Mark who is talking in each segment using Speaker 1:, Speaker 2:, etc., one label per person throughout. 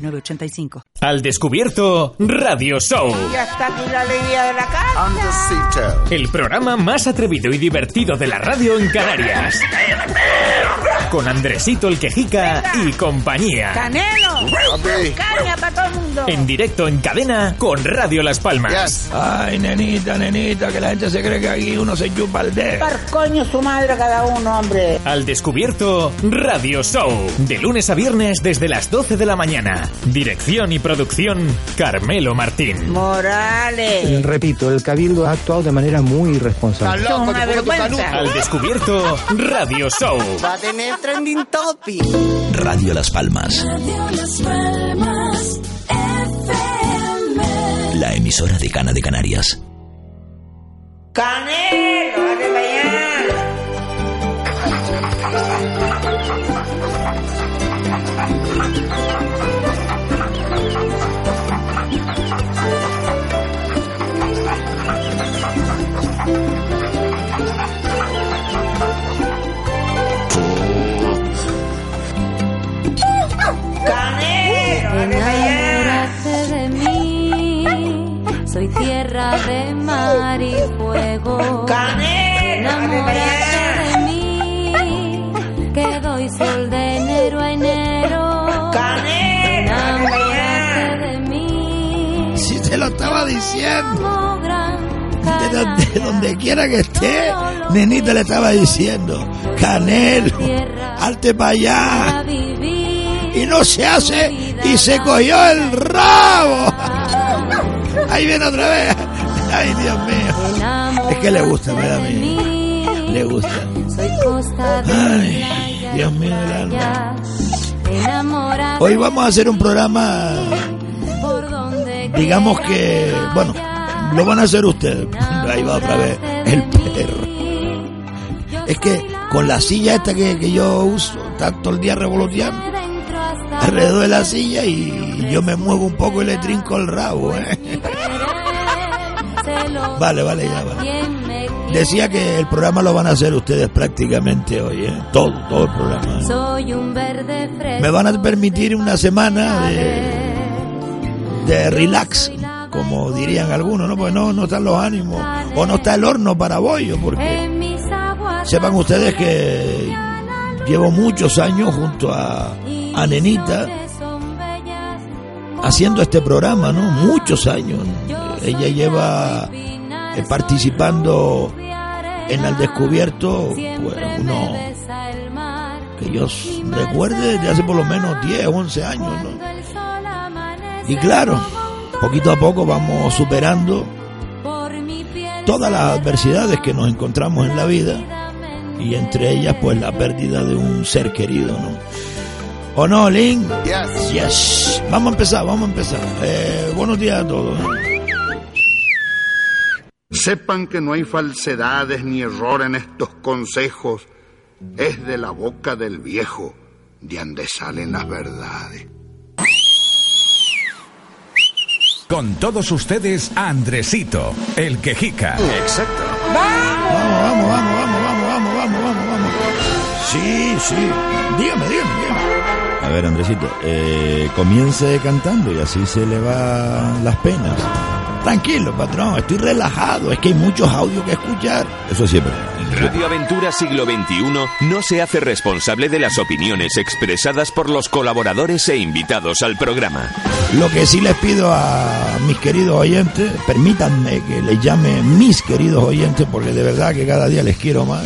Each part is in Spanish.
Speaker 1: 906985.
Speaker 2: Al descubierto, Radio Show.
Speaker 3: Ya está aquí la alegría de la casa.
Speaker 2: El programa más atrevido y divertido de la radio en Canarias. Con Andresito el Quejica y compañía.
Speaker 3: ¡Canelo! ¡Caña para todo el mundo!
Speaker 2: En directo en cadena con Radio Las Palmas.
Speaker 4: Ay, nenita, nenita, que la gente se cree que aquí uno se chupa el dedo.
Speaker 3: Par coño su madre cada uno, hombre.
Speaker 2: Al descubierto, Radio Show. De lunes a viernes desde las 12 de la mañana. Dirección y producción, Carmelo Martín.
Speaker 3: Morales.
Speaker 5: Repito, el Cabildo ha actuado de manera muy irresponsable.
Speaker 3: Son una vergüenza.
Speaker 2: Al descubierto, Radio Show.
Speaker 3: Va a tener trending topic.
Speaker 6: Radio Las Palmas. La emisora de Cana de Canarias.
Speaker 3: ¡Canelo!
Speaker 7: Tierra de mar y fuego. Mí, que doy sol de enero a enero.
Speaker 3: ¡Canelo! ¡Vale para
Speaker 7: Enamórate
Speaker 3: allá!
Speaker 7: de mí,
Speaker 4: Si te lo estaba diciendo. De donde, quiera que esté, nenita le estaba diciendo, Canelo, arte para allá. Y no se hace y se cogió el rabo. Ahí viene otra vez. Ay, Dios mío. Es que le gusta, mí. Le gusta. Ay, Dios mío del alma. Hoy vamos a hacer un programa, digamos que, bueno, lo van a hacer ustedes. Ahí va otra vez el perro. Es que con la silla esta que, que yo uso, todo el día revoloteando alrededor de la silla y yo me muevo un poco y le trinco el rabo. ¿eh? Vale, vale, ya vale. Decía que el programa lo van a hacer ustedes prácticamente hoy, ¿eh? todo, todo el programa.
Speaker 7: Soy un verde.
Speaker 4: Me van a permitir una semana de, de relax, como dirían algunos, ¿no? Porque no, no están los ánimos, o no está el horno para bollo, porque sepan ustedes que llevo muchos años junto a, a Nenita haciendo este programa, ¿no? Muchos años. Ella lleva eh, participando en el descubierto, pues uno que yo recuerde desde hace por lo menos 10, 11 años, Y claro, poquito a poco vamos superando todas las adversidades que nos encontramos en la vida y entre ellas pues la pérdida de un ser querido, ¿no? ¿O no, Link?
Speaker 8: Yes.
Speaker 4: Yes. Vamos a empezar, vamos a empezar. Eh, buenos días a todos.
Speaker 8: Sepan que no hay falsedades ni error en estos consejos. Es de la boca del viejo de donde salen las verdades.
Speaker 9: Con todos ustedes, Andresito, el quejica.
Speaker 6: Exacto.
Speaker 4: ¡Vamos! Vamos, vamos, vamos, vamos, vamos, vamos, vamos, vamos. Sí, sí. Dígame, dígame, dígame.
Speaker 6: A ver, Andresito, eh, comience cantando y así se le van las penas.
Speaker 4: Tranquilo, patrón, estoy relajado. Es que hay muchos audios que escuchar.
Speaker 6: Eso siempre.
Speaker 10: Radio Aventura Siglo XXI no se hace responsable de las opiniones expresadas por los colaboradores e invitados al programa.
Speaker 4: Lo que sí les pido a mis queridos oyentes, permítanme que les llame mis queridos oyentes, porque de verdad que cada día les quiero más.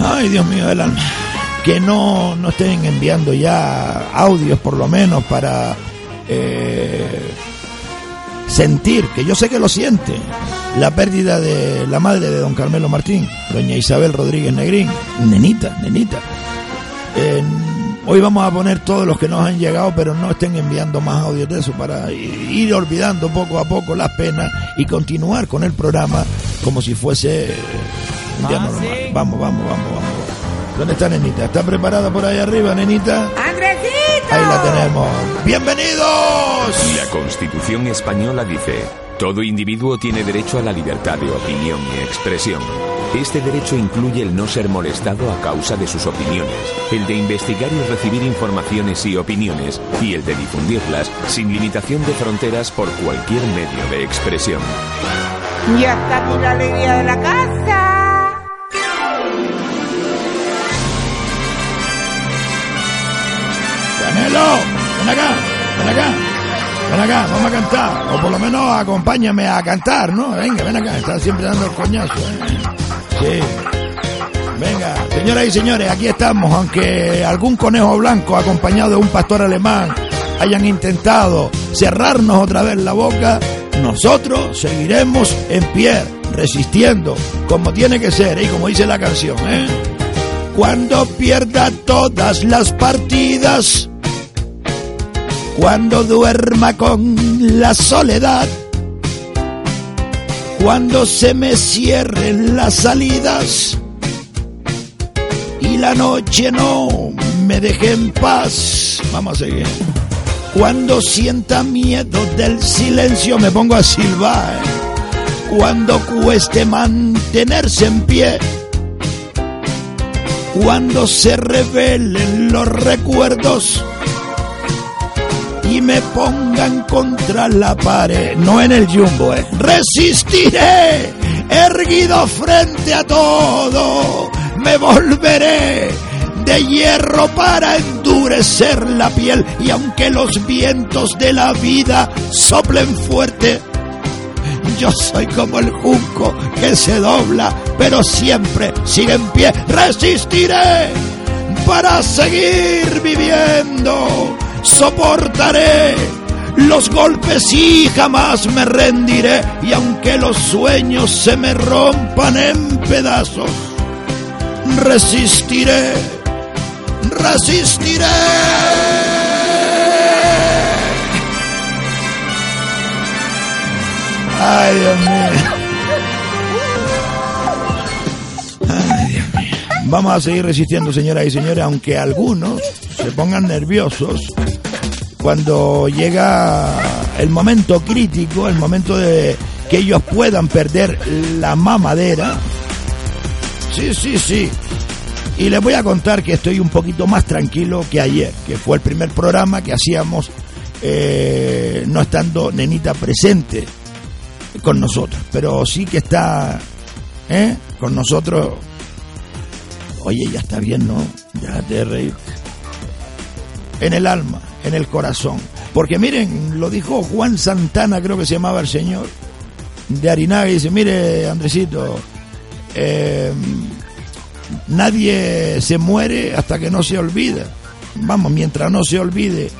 Speaker 4: Ay, Dios mío del alma. Que no, no estén enviando ya audios, por lo menos, para eh, sentir, que yo sé que lo siente, la pérdida de la madre de don Carmelo Martín, doña Isabel Rodríguez Negrín, nenita, nenita. Eh, Hoy vamos a poner todos los que nos han llegado, pero no estén enviando más audios de eso para ir olvidando poco a poco las penas y continuar con el programa como si fuese un día normal. Vamos, vamos, vamos, vamos. ¿Dónde está Nenita? ¿Está preparada por ahí arriba, Nenita?
Speaker 3: ¡Andresito!
Speaker 4: Ahí la tenemos. ¡Bienvenidos!
Speaker 10: La Constitución española dice, todo individuo tiene derecho a la libertad de opinión y expresión. Este derecho incluye el no ser molestado a causa de sus opiniones, el de investigar y recibir informaciones y opiniones, y el de difundirlas sin limitación de fronteras por cualquier medio de expresión.
Speaker 3: Ya está aquí la alegría de la casa.
Speaker 4: Ven acá, ven acá, ven acá, vamos a cantar. O por lo menos acompáñame a cantar, ¿no? Venga, ven acá, está siempre dando el coñazo. Sí. Venga, señoras y señores, aquí estamos, aunque algún conejo blanco acompañado de un pastor alemán hayan intentado cerrarnos otra vez la boca, nosotros seguiremos en pie, resistiendo, como tiene que ser, y como dice la canción, ¿eh? Cuando pierda todas las partidas, cuando duerma con la soledad, cuando se me cierren las salidas y la noche no me deje en paz. Vamos a seguir. Cuando sienta miedo del silencio me pongo a silbar. Cuando cueste mantenerse en pie. Cuando se revelen los recuerdos y me pongan contra la pared, no en el jumbo, eh. Resistiré, erguido frente a todo, me volveré de hierro para endurecer la piel y aunque los vientos de la vida soplen fuerte, yo soy como el junco que se dobla, pero siempre sigue en pie. Resistiré para seguir viviendo. Soportaré los golpes y jamás me rendiré. Y aunque los sueños se me rompan en pedazos, resistiré. Resistiré. Ay, Dios mío. Ay, Dios mío. Vamos a seguir resistiendo, señoras y señores, aunque algunos se pongan nerviosos cuando llega el momento crítico, el momento de que ellos puedan perder la mamadera. Sí, sí, sí. Y les voy a contar que estoy un poquito más tranquilo que ayer, que fue el primer programa que hacíamos eh, no estando Nenita presente con nosotros, pero sí que está ¿eh? con nosotros. Oye, ya está bien, ¿no? Déjate de reír. En el alma, en el corazón. Porque miren, lo dijo Juan Santana, creo que se llamaba el señor, de Arinaga, y dice, mire, Andresito, eh, nadie se muere hasta que no se olvida. Vamos, mientras no se olvide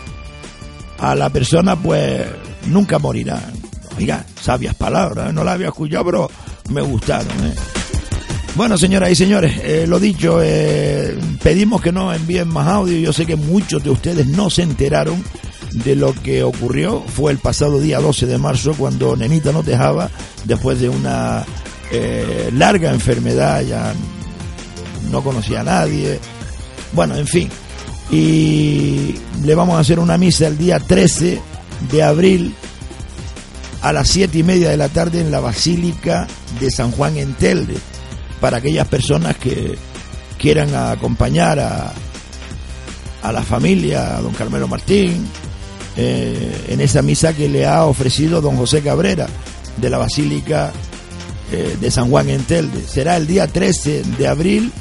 Speaker 4: a la persona, pues nunca morirá. Oiga, sabias palabras, ¿eh? no las había escuchado, pero me gustaron. ¿eh? Bueno, señoras y señores, eh, lo dicho, eh, pedimos que no envíen más audio. Yo sé que muchos de ustedes no se enteraron de lo que ocurrió. Fue el pasado día 12 de marzo cuando Nenita nos dejaba después de una eh, larga enfermedad, ya no conocía a nadie. Bueno, en fin. Y le vamos a hacer una misa el día 13 de abril a las siete y media de la tarde en la Basílica de San Juan en Telde para aquellas personas que quieran acompañar a, a la familia, a don Carmelo Martín, eh, en esa misa que le ha ofrecido don José Cabrera de la Basílica eh, de San Juan en Telde. Será el día 13 de abril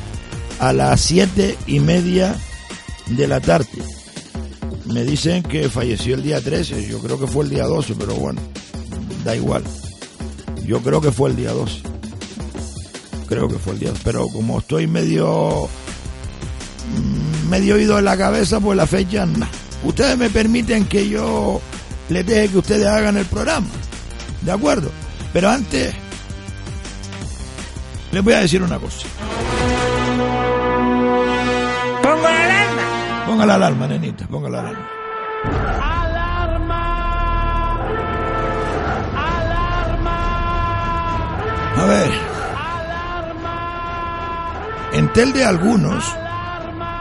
Speaker 4: a las siete y media de la tarde. Me dicen que falleció el día 13, yo creo que fue el día 12, pero bueno, da igual. Yo creo que fue el día 12 creo que fue el día. Pero como estoy medio mm, medio oído en la cabeza, pues la fecha no. Ustedes me permiten que yo les deje que ustedes hagan el programa. ¿De acuerdo? Pero antes les voy a decir una cosa.
Speaker 3: Pongo la alarma.
Speaker 4: Ponga la alarma, nenita, ponga la alarma. A ver. En tel de algunos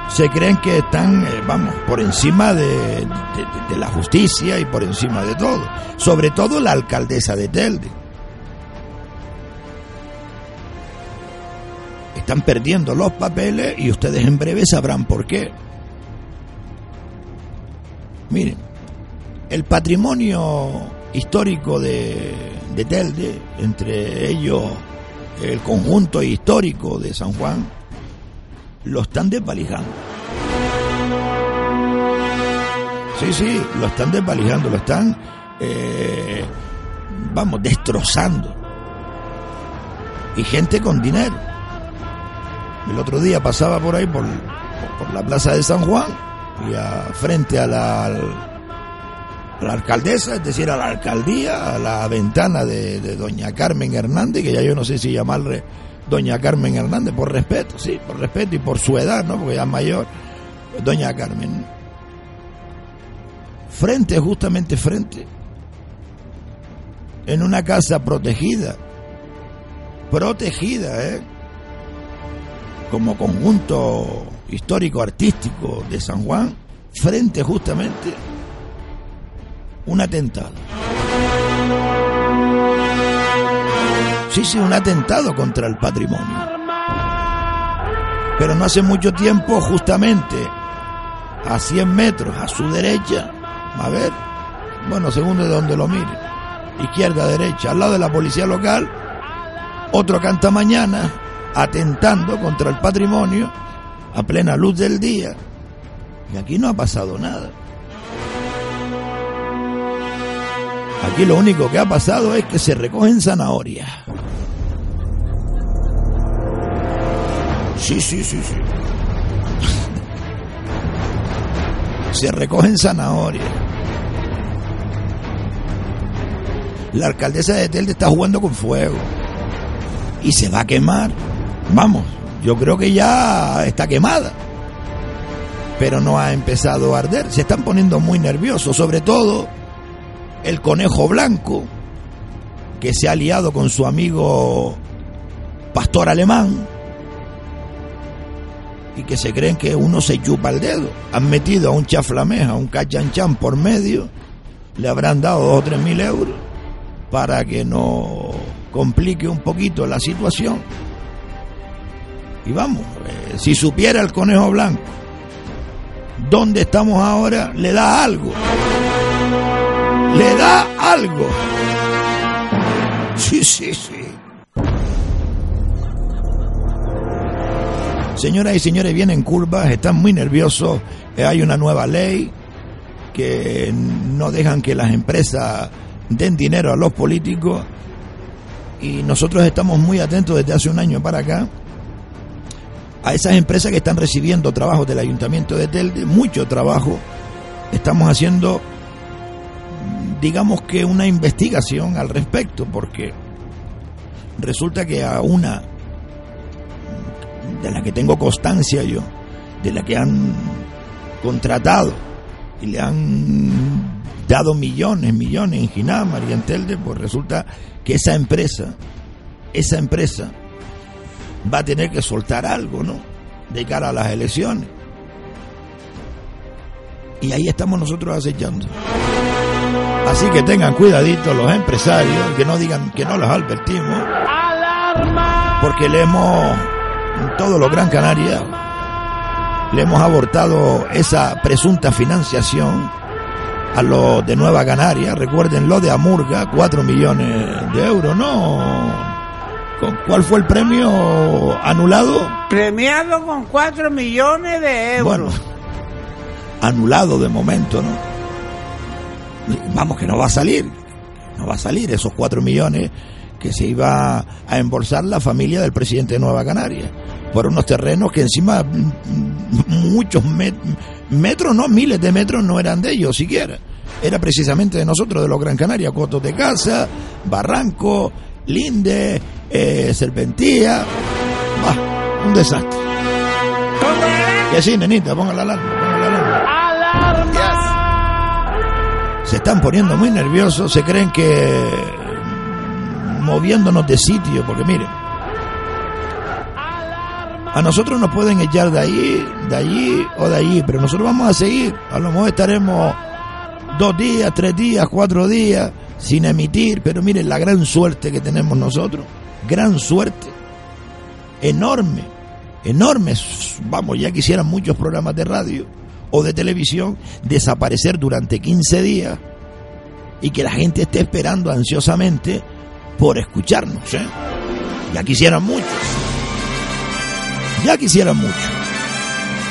Speaker 4: se creen que están, eh, vamos, por encima de, la justicia y por encima de todo. Sobre todo la alcaldesa de Telde. Están perdiendo los papeles y ustedes en breve sabrán por qué. Miren, el patrimonio histórico de, de Telde, entre ellos el conjunto histórico de San Juan, lo están desvalijando. Sí, sí, lo están desvalijando, lo están, eh, vamos, destrozando. Y gente con dinero. El otro día pasaba por ahí, por, por la plaza de San Juan, y a, frente a la, la alcaldesa, es decir, a la alcaldía, a la ventana de, de doña Carmen Hernández, que ya yo no sé si llamarle doña Carmen Hernández, por respeto, sí, por respeto y por su edad, ¿no? Porque ya es mayor, doña Carmen. Frente, justamente frente, en una casa protegida, protegida, ¿eh? Como conjunto histórico-artístico de San Juan, frente justamente un atentado. Sí, un atentado contra el patrimonio. Pero no hace mucho tiempo, justamente a 100 metros a su derecha, a ver, bueno, según de donde lo mire, izquierda, derecha, al lado de la policía local, otro canta mañana atentando contra el patrimonio a plena luz del día. Y aquí no ha pasado nada. Aquí lo único que ha pasado es que se recogen zanahorias. Sí, sí, sí, sí. Se recogen zanahorias. La alcaldesa de Telde está jugando con fuego. Y se va a quemar. Vamos, yo creo que ya está quemada. Pero no ha empezado a arder. Se están poniendo muy nerviosos, sobre todo el conejo blanco, que se ha aliado con su amigo pastor alemán y que se creen que uno se chupa el dedo. Han metido a un chaflameja, a un cachanchan por medio, le habrán dado dos o tres mil euros para que no complique un poquito la situación. Y vamos, eh, si supiera el conejo blanco dónde estamos ahora, le da algo. Le da algo. Sí, sí, sí. Señoras y señores, vienen curvas, están muy nerviosos. Eh, hay una nueva ley que no dejan que las empresas den dinero a los políticos y nosotros estamos muy atentos desde hace un año para acá a esas empresas que están recibiendo trabajos del Ayuntamiento de Telde, mucho trabajo. Estamos haciendo, digamos que una investigación al respecto, porque resulta que a una de la que tengo constancia yo, de la que han contratado y le han dado millones, millones en Ginamar y en Telde, pues resulta que esa empresa, esa empresa va a tener que soltar algo, ¿no? De cara a las elecciones. Y ahí estamos nosotros acechando. Así que tengan cuidadito los empresarios, que no digan que no los advertimos. Porque le hemos, en todo lo Gran Canaria, le hemos abortado esa presunta financiación a los de Nueva Canaria. Recuerden lo de Amurga, 4 millones de euros, ¿no? ¿Cuál fue el premio anulado?
Speaker 3: Premiado con 4 millones de euros.
Speaker 4: Bueno, anulado de momento, ¿no? Vamos, que no va a salir. No va a salir esos 4 millones que se iba a embolsar la familia del presidente de Nueva Canaria. Por unos terrenos que encima muchos met metros, no, miles de metros no eran de ellos siquiera. Era precisamente de nosotros, de los Gran Canaria, Cotos de Casa, Barranco, Linde, eh, Serpentía. Bah, un desastre. Y así, nenita, ponga la alarma. Ponga la Se están poniendo muy nerviosos, se creen que moviéndonos de sitio, porque miren, a nosotros nos pueden echar de ahí, de allí o de allí, pero nosotros vamos a seguir. A lo mejor estaremos dos días, tres días, cuatro días sin emitir, pero miren la gran suerte que tenemos nosotros, gran suerte, enorme, enorme. Vamos, ya quisieran muchos programas de radio o de televisión desaparecer durante 15 días y que la gente esté esperando ansiosamente por escucharnos. ¿eh? Ya quisieran muchos. Ya quisieran mucho.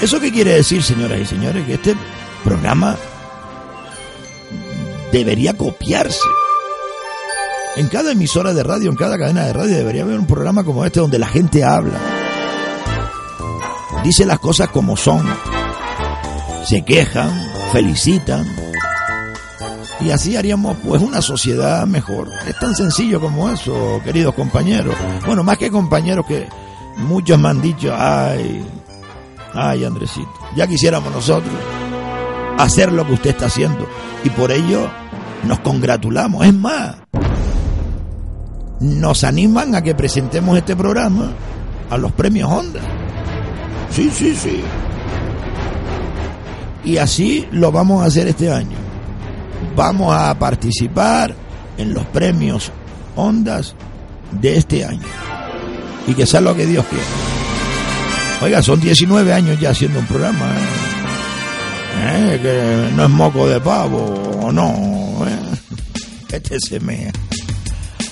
Speaker 4: ¿Eso qué quiere decir, señoras y señores? Que este programa debería copiarse. En cada emisora de radio, en cada cadena de radio, debería haber un programa como este donde la gente habla. Dice las cosas como son. Se quejan, felicitan. Y así haríamos pues una sociedad mejor. Es tan sencillo como eso, queridos compañeros. Bueno, más que compañeros que muchos me han dicho, ay, ay Andresito, ya quisiéramos nosotros hacer lo que usted está haciendo. Y por ello nos congratulamos. Es más, nos animan a que presentemos este programa a los premios Honda. Sí, sí, sí. Y así lo vamos a hacer este año. Vamos a participar en los premios Ondas de este año. Y que sea lo que Dios quiera. Oiga, son 19 años ya haciendo un programa. ¿eh? ¿Eh? Que no es moco de pavo, no. ¿eh? Este se mea.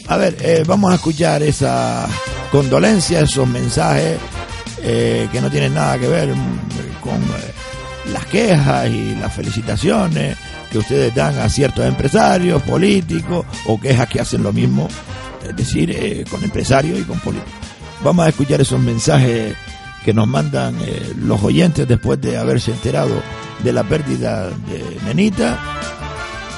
Speaker 4: A ver, eh, vamos a escuchar esa condolencia, esos mensajes eh, que no tienen nada que ver con eh, las quejas y las felicitaciones que ustedes dan a ciertos empresarios, políticos o quejas que hacen lo mismo, es decir, eh, con empresarios y con políticos. Vamos a escuchar esos mensajes que nos mandan eh, los oyentes después de haberse enterado de la pérdida de Nenita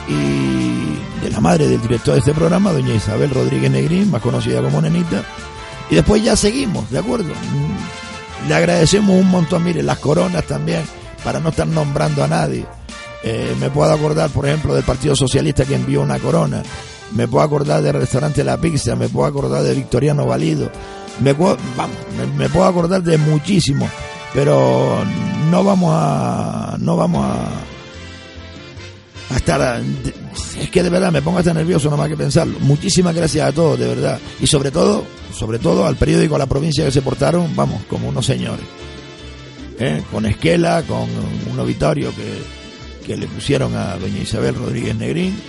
Speaker 4: y de la madre del director de este programa, doña Isabel Rodríguez Negrín, más conocida como Nenita. Y después ya seguimos, ¿de acuerdo? Le agradecemos un montón, mire, las coronas también, para no estar nombrando a nadie. Eh, me puedo acordar, por ejemplo, del Partido Socialista que envió una corona. Me puedo acordar del restaurante La Pizza, me puedo acordar de Victoriano Valido. Me puedo, me, puedo acordar de muchísimo, pero no vamos a, no vamos a, a estar, a- es que de verdad me pongo hasta nervioso nomás que pensarlo. Muchísimas gracias a todos, de verdad. Y sobre todo, sobre todo al periódico La Provincia que se portaron, vamos, como unos señores. ¿Eh? Con Esquela, con un obituario que, que le pusieron a doña Isabel Rodríguez Negrín.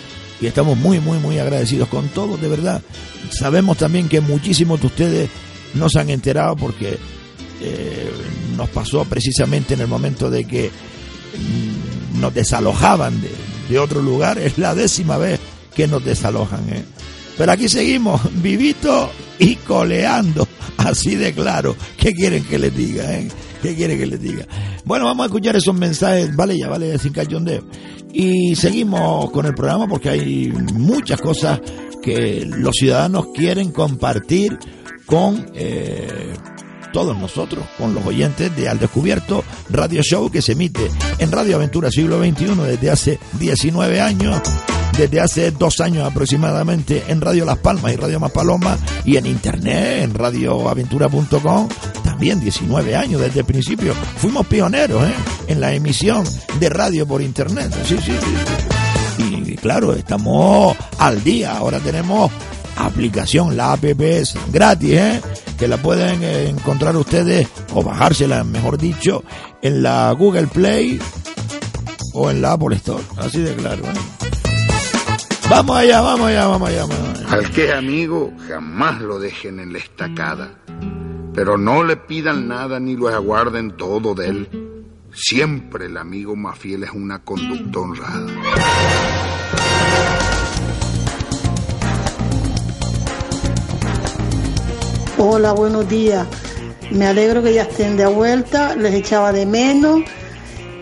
Speaker 4: Y estamos muy, muy, muy agradecidos con todos, de verdad. Sabemos también que muchísimos de ustedes no se han enterado porque eh, nos pasó precisamente en el momento de que mm, nos desalojaban de, de otro lugar. Es la décima vez que nos desalojan. ¿eh? Pero aquí seguimos, vivito y coleando, así de claro. ¿Qué quieren que les diga? Eh? ¿Qué quieren que les diga? Bueno, vamos a escuchar esos mensajes, vale, ya vale, sin cachondeo. Y seguimos con el programa porque hay muchas cosas que los ciudadanos quieren compartir con eh, todos nosotros, con los oyentes de Al Descubierto Radio Show que se emite en Radio Aventura Siglo XXI desde hace 19 años, desde hace dos años aproximadamente en Radio Las Palmas y Radio Más Paloma y en internet en radioaventura.com también 19 años desde el principio. Fuimos pioneros ¿eh? en la emisión de radio por internet. Sí, sí, sí. Y claro, estamos al día. Ahora tenemos aplicación, la app es gratis, ¿eh? que la pueden eh, encontrar ustedes o bajársela, mejor dicho, en la Google Play o en la Apple Store. Así de claro. ¿eh? Vamos allá, vamos allá, vamos allá. Vamos allá.
Speaker 8: Al que es amigo, jamás lo dejen en la estacada. Pero no le pidan nada ni lo aguarden todo de él. Siempre el amigo más fiel es una conducta honrada.
Speaker 11: Hola, buenos días. Me alegro que ya estén de vuelta, les echaba de menos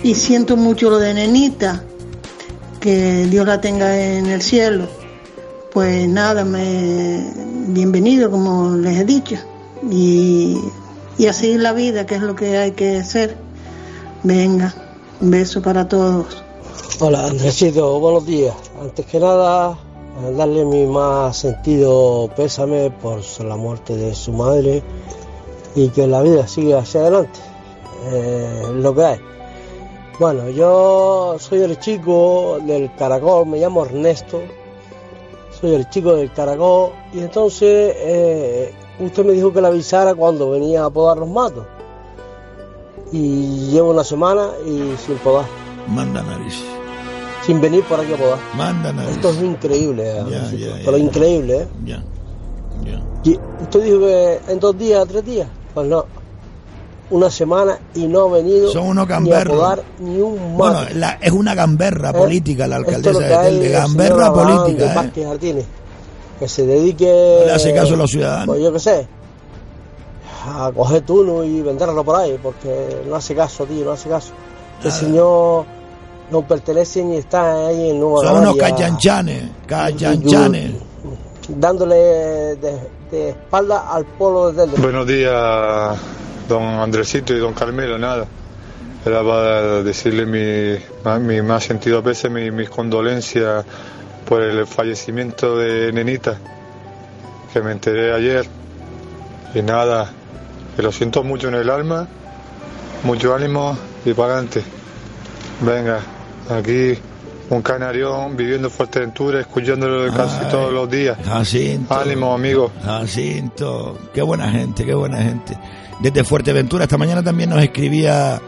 Speaker 11: y siento mucho lo de Nenita, que Dios la tenga en el cielo. Pues nada, me bienvenido como les he dicho y, y a seguir la vida, que es lo que hay que hacer. Venga, Un beso para todos.
Speaker 12: Hola Andresito, buenos días. Antes que nada, darle mi más sentido pésame por la muerte de su madre y que la vida siga hacia adelante. Eh, lo que hay. Bueno, yo soy el chico del caracol, me llamo Ernesto, soy el chico del caracol y entonces eh, usted me dijo que la avisara cuando venía a podar los matos. Y llevo una semana y sin podar.
Speaker 4: Manda nariz.
Speaker 12: Sin venir por aquí a podar.
Speaker 4: Manda nariz.
Speaker 12: Esto es increíble,
Speaker 4: Ya, ya, ya,
Speaker 12: pero
Speaker 4: ya.
Speaker 12: increíble, ¿eh?
Speaker 4: Ya.
Speaker 12: Y usted dijo que en dos días, tres días. Pues no. Una semana y no ha venido
Speaker 4: Son unos
Speaker 12: ni a podar ni un mato.
Speaker 4: Bueno, la- es una gamberra
Speaker 12: ¿Eh?
Speaker 4: política la alcaldesa de
Speaker 12: hay
Speaker 4: Telde.
Speaker 12: el
Speaker 4: Gamberra
Speaker 12: señor Abraham de
Speaker 4: política, ¿eh?
Speaker 12: Martínez. Que se dedique.
Speaker 4: No le hace caso a los ciudadanos.
Speaker 12: Pues yo qué sé. A coger turno y venderlo por ahí. Porque no hace caso, tío, no hace caso. El señor no pertenece ni está ahí en Nueva
Speaker 4: Son unos cachanchanes, cachanchanes.
Speaker 12: Dándole de, de espalda al polo de Telde.
Speaker 13: Buenos días, don Andresito y don Carmelo, nada. Era para decirle mi, mi más sentido pésame y mis condolencias por el fallecimiento de Nenita, que me enteré ayer. Y nada, que lo siento mucho en el alma, mucho ánimo y para adelante. Venga, aquí un canarión viviendo en Fuerteventura, escuchándolo casi
Speaker 4: Ay,
Speaker 13: todos los días.
Speaker 4: Jacinto.
Speaker 13: Ánimo, amigo.
Speaker 4: Jacinto. Qué buena gente, qué buena gente. Desde Fuerteventura, esta mañana también nos escribía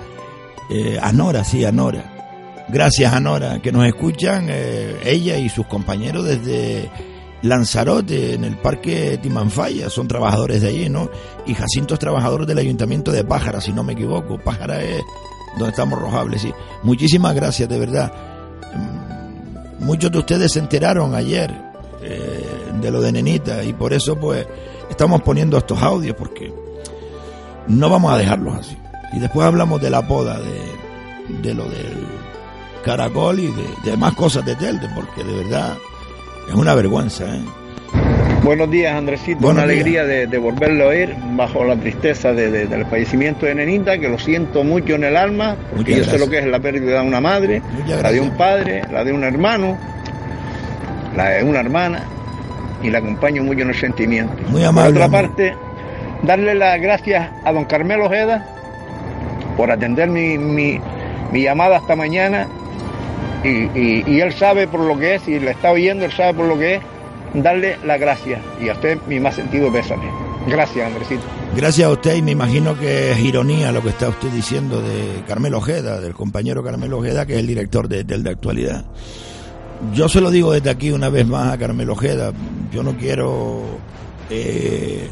Speaker 4: eh, Anora, sí, Anora. Gracias, Anora, que nos escuchan eh, ella y sus compañeros desde Lanzarote, en el Parque Timanfaya. Son trabajadores de allí, ¿no? Y Jacinto es trabajador del Ayuntamiento de Pájara, si no me equivoco. Pájara es donde estamos rojables, sí. Muchísimas gracias, de verdad. Mm, Muchos de ustedes se enteraron ayer eh, de lo de Nenita y por eso pues estamos poniendo estos audios porque no vamos a dejarlos así. Y después hablamos de la poda, de, de lo del caracol y de, de más cosas de Telde, porque de verdad es una vergüenza. ¿eh?
Speaker 14: Buenos días, Andresito.
Speaker 4: Buenos
Speaker 14: Una
Speaker 4: días.
Speaker 14: alegría de, de volverlo a oír bajo la tristeza de- de- del fallecimiento de Nenita, que lo siento mucho en el alma, porque
Speaker 4: Muchas
Speaker 14: yo sé lo que es la pérdida de una madre, la de un padre, la de un hermano, la de una hermana, y la acompaño mucho en el sentimiento.
Speaker 4: Muy amable,
Speaker 14: Por otra parte, darle las gracias a don Carmelo Ojeda por atender mi, mi- llamada esta mañana y, y- él sabe por lo que es y le está oyendo, él sabe por lo que es, darle las gracias y a usted mi más sentido pésame. Gracias, Andresito.
Speaker 4: Gracias a usted y me imagino que es ironía lo que está usted diciendo de Carmelo Ojeda, del compañero Carmelo Ojeda, que es el director de, del de actualidad. Yo se lo digo desde aquí una vez más a Carmelo Ojeda, yo no quiero eh,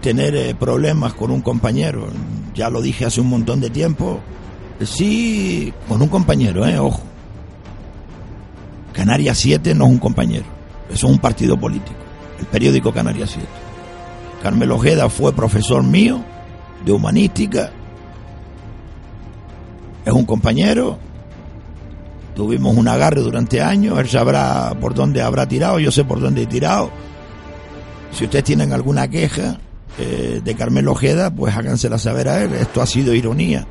Speaker 4: tener eh, problemas con un compañero, ya lo dije hace un montón de tiempo, sí, con un compañero, eh, ojo. Canarias 7 no es un compañero, eso es un partido político, el periódico Canarias 7. Carmelo Ojeda fue profesor mío de humanística, es un compañero, tuvimos un agarre durante años, él sabrá por dónde habrá tirado, yo sé por dónde he tirado. Si ustedes tienen alguna queja eh, de Carmelo Ojeda, pues hágansela saber a él, esto ha sido ironía,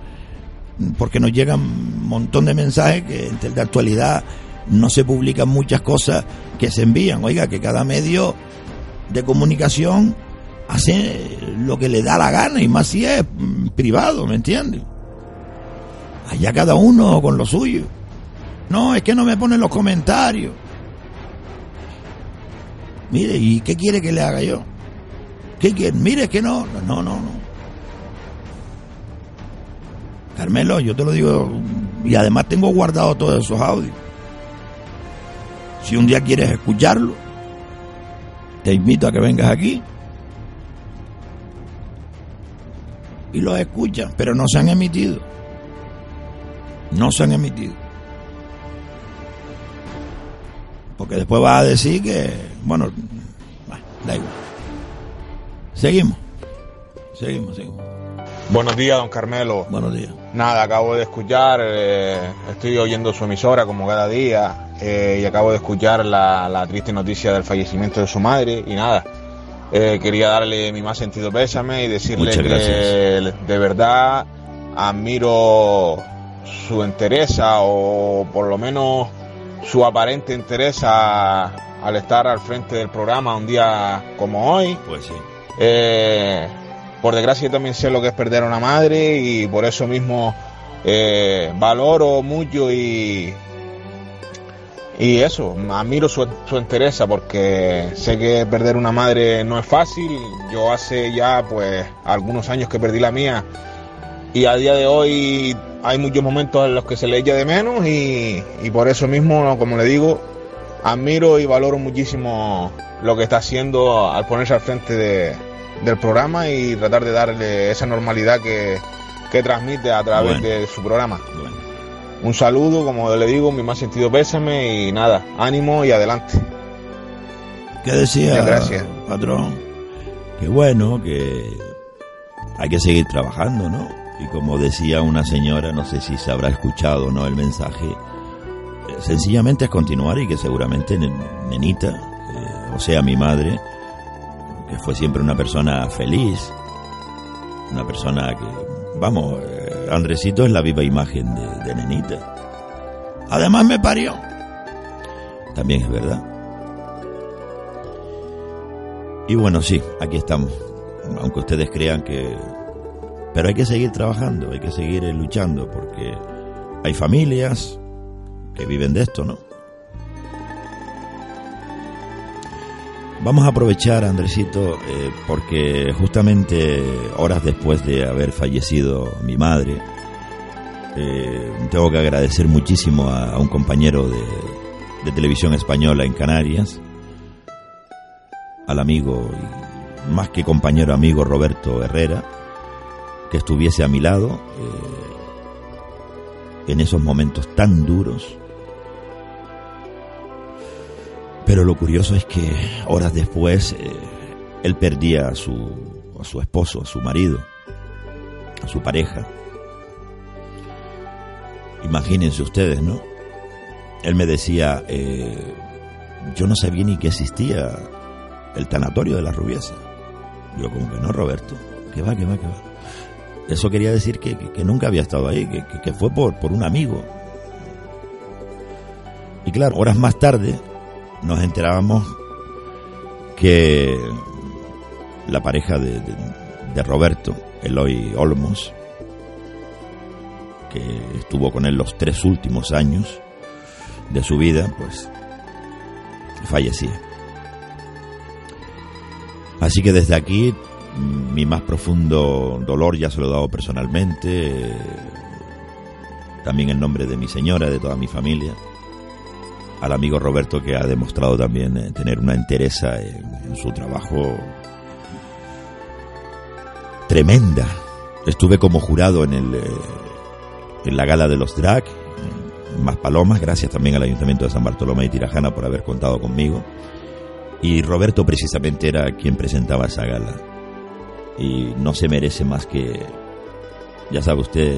Speaker 4: porque nos llegan un montón de mensajes que el de actualidad no se publican muchas cosas que se envían, oiga, que cada medio de comunicación hace lo que le da la gana y más si es mm, privado, ¿me entiendes? Allá cada uno con lo suyo. No, es que no me ponen los comentarios. Mire, ¿y qué quiere que le haga yo? ¿Qué quiere? Mire, que no, no, no, no. Carmelo, yo te lo digo, y además tengo guardado todos esos audios. Si un día quieres escucharlo, te invito a que vengas aquí y los escuchas, pero no se han emitido. No se han emitido. Porque después vas a decir que, bueno, da igual. Seguimos. Seguimos, seguimos.
Speaker 15: Buenos días, don Carmelo.
Speaker 4: Buenos días.
Speaker 15: Nada, acabo de escuchar, eh, estoy oyendo su emisora como cada día eh, y acabo de escuchar la, la triste noticia del fallecimiento de su madre y nada, eh, quería darle mi más sentido pésame y decirle que de verdad admiro su entereza o por lo menos su aparente entereza al estar al frente del programa un día como hoy.
Speaker 4: Pues sí.
Speaker 15: Eh, por desgracia también sé lo que es perder a una madre y por eso mismo eh, valoro mucho y, y eso, admiro su, su entereza porque sé que perder una madre no es fácil. Yo hace ya pues algunos años que perdí la mía y a día de hoy hay muchos momentos en los que se le echa de menos y, y por eso mismo, como le digo, admiro y valoro muchísimo lo que está haciendo al ponerse al frente de, del programa y tratar de darle esa normalidad que, que transmite a través
Speaker 4: Bueno.
Speaker 15: de su programa. Un saludo, como le digo, mi más sentido pésame y nada, ánimo y adelante.
Speaker 16: ¿Qué decía,
Speaker 15: gracias.
Speaker 16: patrón?
Speaker 4: Qué bueno, que hay que seguir trabajando, ¿no? Y como decía una señora, no sé si se habrá escuchado o no el mensaje, sencillamente es continuar y que seguramente nen- Nenita, eh, o sea, mi madre, que fue siempre una persona feliz, una persona que, vamos, eh, Andresito es la viva imagen de, de Nenita.
Speaker 16: Además me parió.
Speaker 4: También es verdad. Y bueno, sí, aquí estamos. Aunque ustedes crean que... Pero hay que seguir trabajando, hay que seguir eh, luchando, porque hay familias que viven de esto, ¿no? Vamos a aprovechar, Andresito, eh, porque justamente horas después de haber fallecido mi madre, eh, tengo que agradecer muchísimo a, un compañero de, televisión española en Canarias, al amigo, más que compañero amigo Roberto Herrera, que estuviese a mi lado eh, en esos momentos tan duros. Pero lo curioso es que horas después eh, él perdía a su, a su esposo, a su marido, a su pareja. Imagínense ustedes, ¿no? Él me decía, eh, yo no sabía ni que existía el tanatorio de la rubiesa. Yo como que no, Roberto, que va, que va, que va. Eso quería decir que, que- que nunca había estado ahí, que, que- fue por, por un amigo. Y claro, horas más tarde nos enterábamos que la pareja de, Roberto, Eloy Olmos, que estuvo con él los tres últimos años de su vida, pues fallecía. Así que desde aquí mi más profundo dolor ya se lo he dado personalmente, también en nombre de mi señora, de toda mi familia, al amigo Roberto que ha demostrado también eh, tener una entereza en, en su trabajo tremenda. Estuve como jurado en el eh, en la gala de los drag, más palomas, gracias también al Ayuntamiento de San Bartolomé y Tirajana por haber contado conmigo. Y Roberto precisamente era quien presentaba esa gala. Y no se merece más que, ya sabe usted,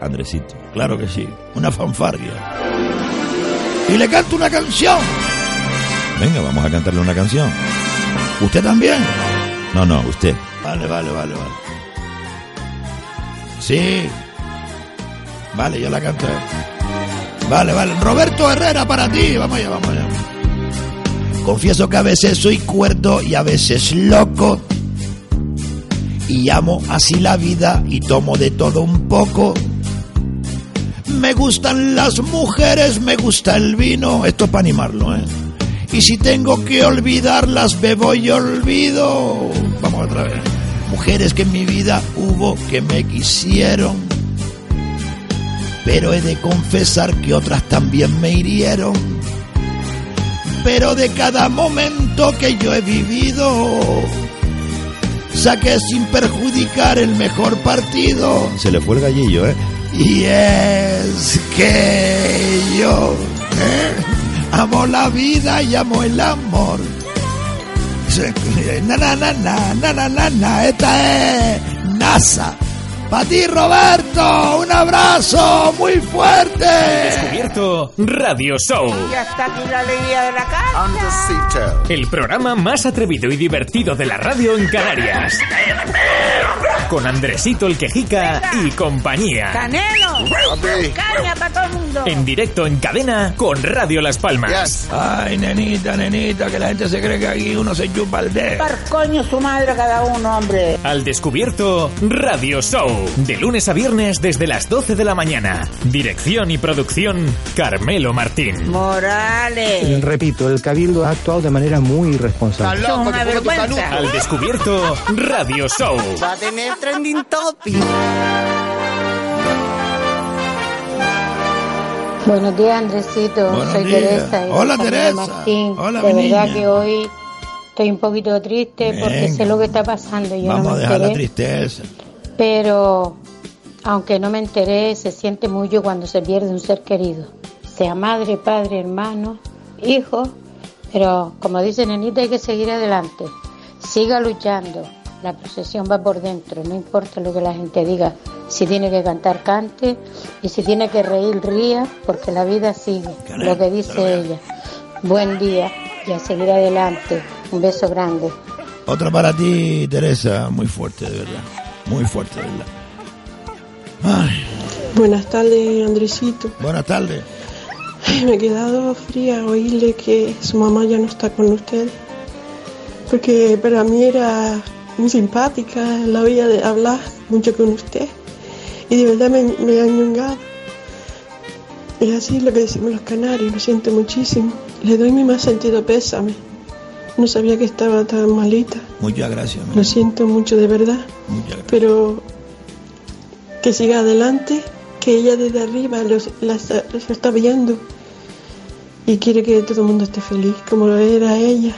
Speaker 4: Andresito.
Speaker 16: Claro que sí, una fanfarria. Y le canto una canción.
Speaker 4: Venga, vamos a cantarle una canción.
Speaker 16: ¿Usted también?
Speaker 4: No, no, usted.
Speaker 16: Vale, vale, vale, vale. Sí. Vale, yo la canto. Vale, vale. Roberto Herrera para ti. Vamos allá, vamos allá. Confieso que a veces soy cuerdo y a veces loco. Y amo así la vida y tomo de todo un poco. Me gustan las mujeres, me gusta el vino. Esto es para animarlo, ¿eh? Y si tengo que olvidarlas, bebo y olvido. Vamos otra vez. Mujeres que en mi vida hubo que me quisieron. Pero he de confesar que otras también me hirieron. Pero de cada momento que yo he vivido, saqué sin perjudicar el mejor partido.
Speaker 4: Se le fue el gallillo, ¿eh?
Speaker 16: Y es que yo eh, amo la vida y amo el amor. Na na na na na na na na esta es NASA. Para ti Roberto, un abrazo muy fuerte.
Speaker 2: Descubierto Radio Show.
Speaker 3: Ya está aquí la alegría de la casa.
Speaker 2: El programa más atrevido y divertido de la radio en Canarias. con Andresito el Quejica y compañía.
Speaker 3: ¡Canelo! ¡Caña para todo el mundo!
Speaker 2: En directo en cadena con Radio Las Palmas.
Speaker 4: Ay, nenita, nenita, que la gente se cree que aquí uno se chupa el dedo.
Speaker 3: Par coño su madre cada uno, hombre.
Speaker 2: Al descubierto, Radio Show. De lunes a viernes desde las 12 de la mañana. Dirección y producción, Carmelo Martín.
Speaker 3: Morales.
Speaker 5: Repito, el Cabildo ha actuado de manera muy irresponsable.
Speaker 3: Son una vergüenza.
Speaker 2: Al descubierto, Radio Show.
Speaker 3: Va a tener trending topic.
Speaker 17: Buenos días, Andresito.
Speaker 4: Buenos
Speaker 17: Soy
Speaker 4: días.
Speaker 17: Teresa. y
Speaker 4: Hola, Teresa.
Speaker 17: Martín.
Speaker 4: Hola,
Speaker 17: de
Speaker 4: mi
Speaker 17: verdad
Speaker 4: niña.
Speaker 17: que hoy estoy un poquito triste porque sé lo que está pasando. Yo
Speaker 4: Vamos
Speaker 17: no
Speaker 4: a dejar la tristeza.
Speaker 17: Pero aunque no me enteré, se siente mucho cuando se pierde un ser querido. Sea madre, padre, hermano, hijo. Pero como dice Nenita, hay que seguir adelante. Siga luchando. La procesión va por dentro. No importa lo que la gente diga. Si tiene que cantar, cante. Y si tiene que reír, ría. Porque la vida sigue. Lo que dice ella. Buen día y a seguir adelante. Un beso grande.
Speaker 4: Otra para ti, Teresa, muy fuerte, de verdad. Muy fuerte, de verdad. Ay,
Speaker 18: Buenas tardes, Andresito.
Speaker 4: buenas tardes.
Speaker 18: Me he quedado fría oírle que su mamá ya no está con usted. Porque para mí era muy simpática, la oía de hablar mucho con usted. Y de verdad me, me ha ñongado. Es así lo que decimos los canarios, lo siento muchísimo. Le doy mi más sentido pésame. No sabía que estaba tan malita.
Speaker 4: Muchas gracias.
Speaker 18: Lo siento mucho de verdad.
Speaker 4: Muchas gracias.
Speaker 18: pero que siga adelante, que ella desde arriba los- la está, los está viendo y quiere que todo el mundo esté feliz, como lo era ella,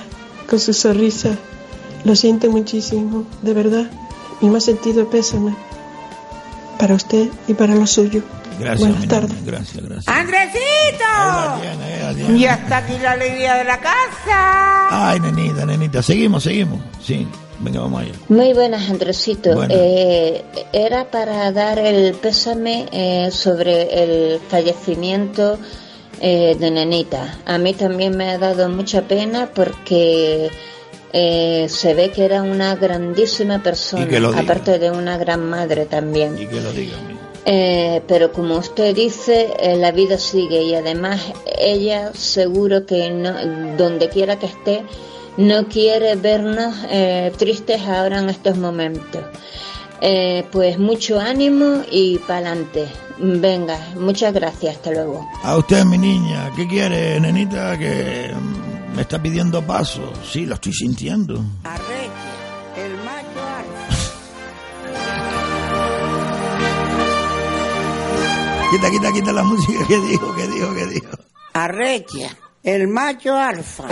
Speaker 18: con su sonrisa. Lo siento muchísimo, de verdad. Mi más sentido pésame para usted y para lo suyo.
Speaker 4: Gracias,
Speaker 18: Buenas tardes.
Speaker 4: Gracias, gracias.
Speaker 3: ¡Andresito! Y hasta aquí la alegría de la casa.
Speaker 4: Ay, nenita, nenita. Seguimos, seguimos. Sí, venga, vamos allá.
Speaker 19: Muy buenas, Andresito.
Speaker 4: Buenas.
Speaker 19: Eh, era para dar el pésame eh, sobre el fallecimiento eh, de Nenita. A mí también me ha dado mucha pena porque eh, se ve que era una grandísima persona, aparte de una gran madre también.
Speaker 4: Y que lo diga.
Speaker 19: Eh, pero como usted dice, eh, la vida sigue y además ella seguro que no, donde quiera que esté, no quiere vernos eh, tristes ahora en estos momentos. Eh, pues mucho ánimo y pa'lante. Venga, muchas gracias, hasta luego.
Speaker 4: A usted, mi niña, ¿qué quiere, nenita? Que mm, me está pidiendo paso. Sí, lo estoy sintiendo. Quita, quita, quita la música. ¿Qué dijo? ¿Qué dijo? ¿Qué dijo?
Speaker 3: Arrecha, el macho alfa.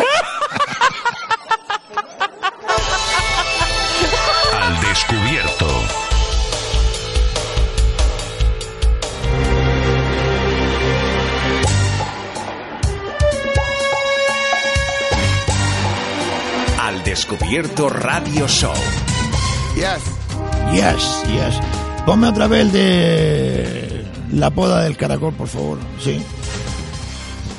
Speaker 9: Al descubierto.
Speaker 2: Al descubierto Radio Show.
Speaker 8: Yes.
Speaker 4: Yes, yes. Ponme otra vez el de la poda del caracol, por favor. Sí.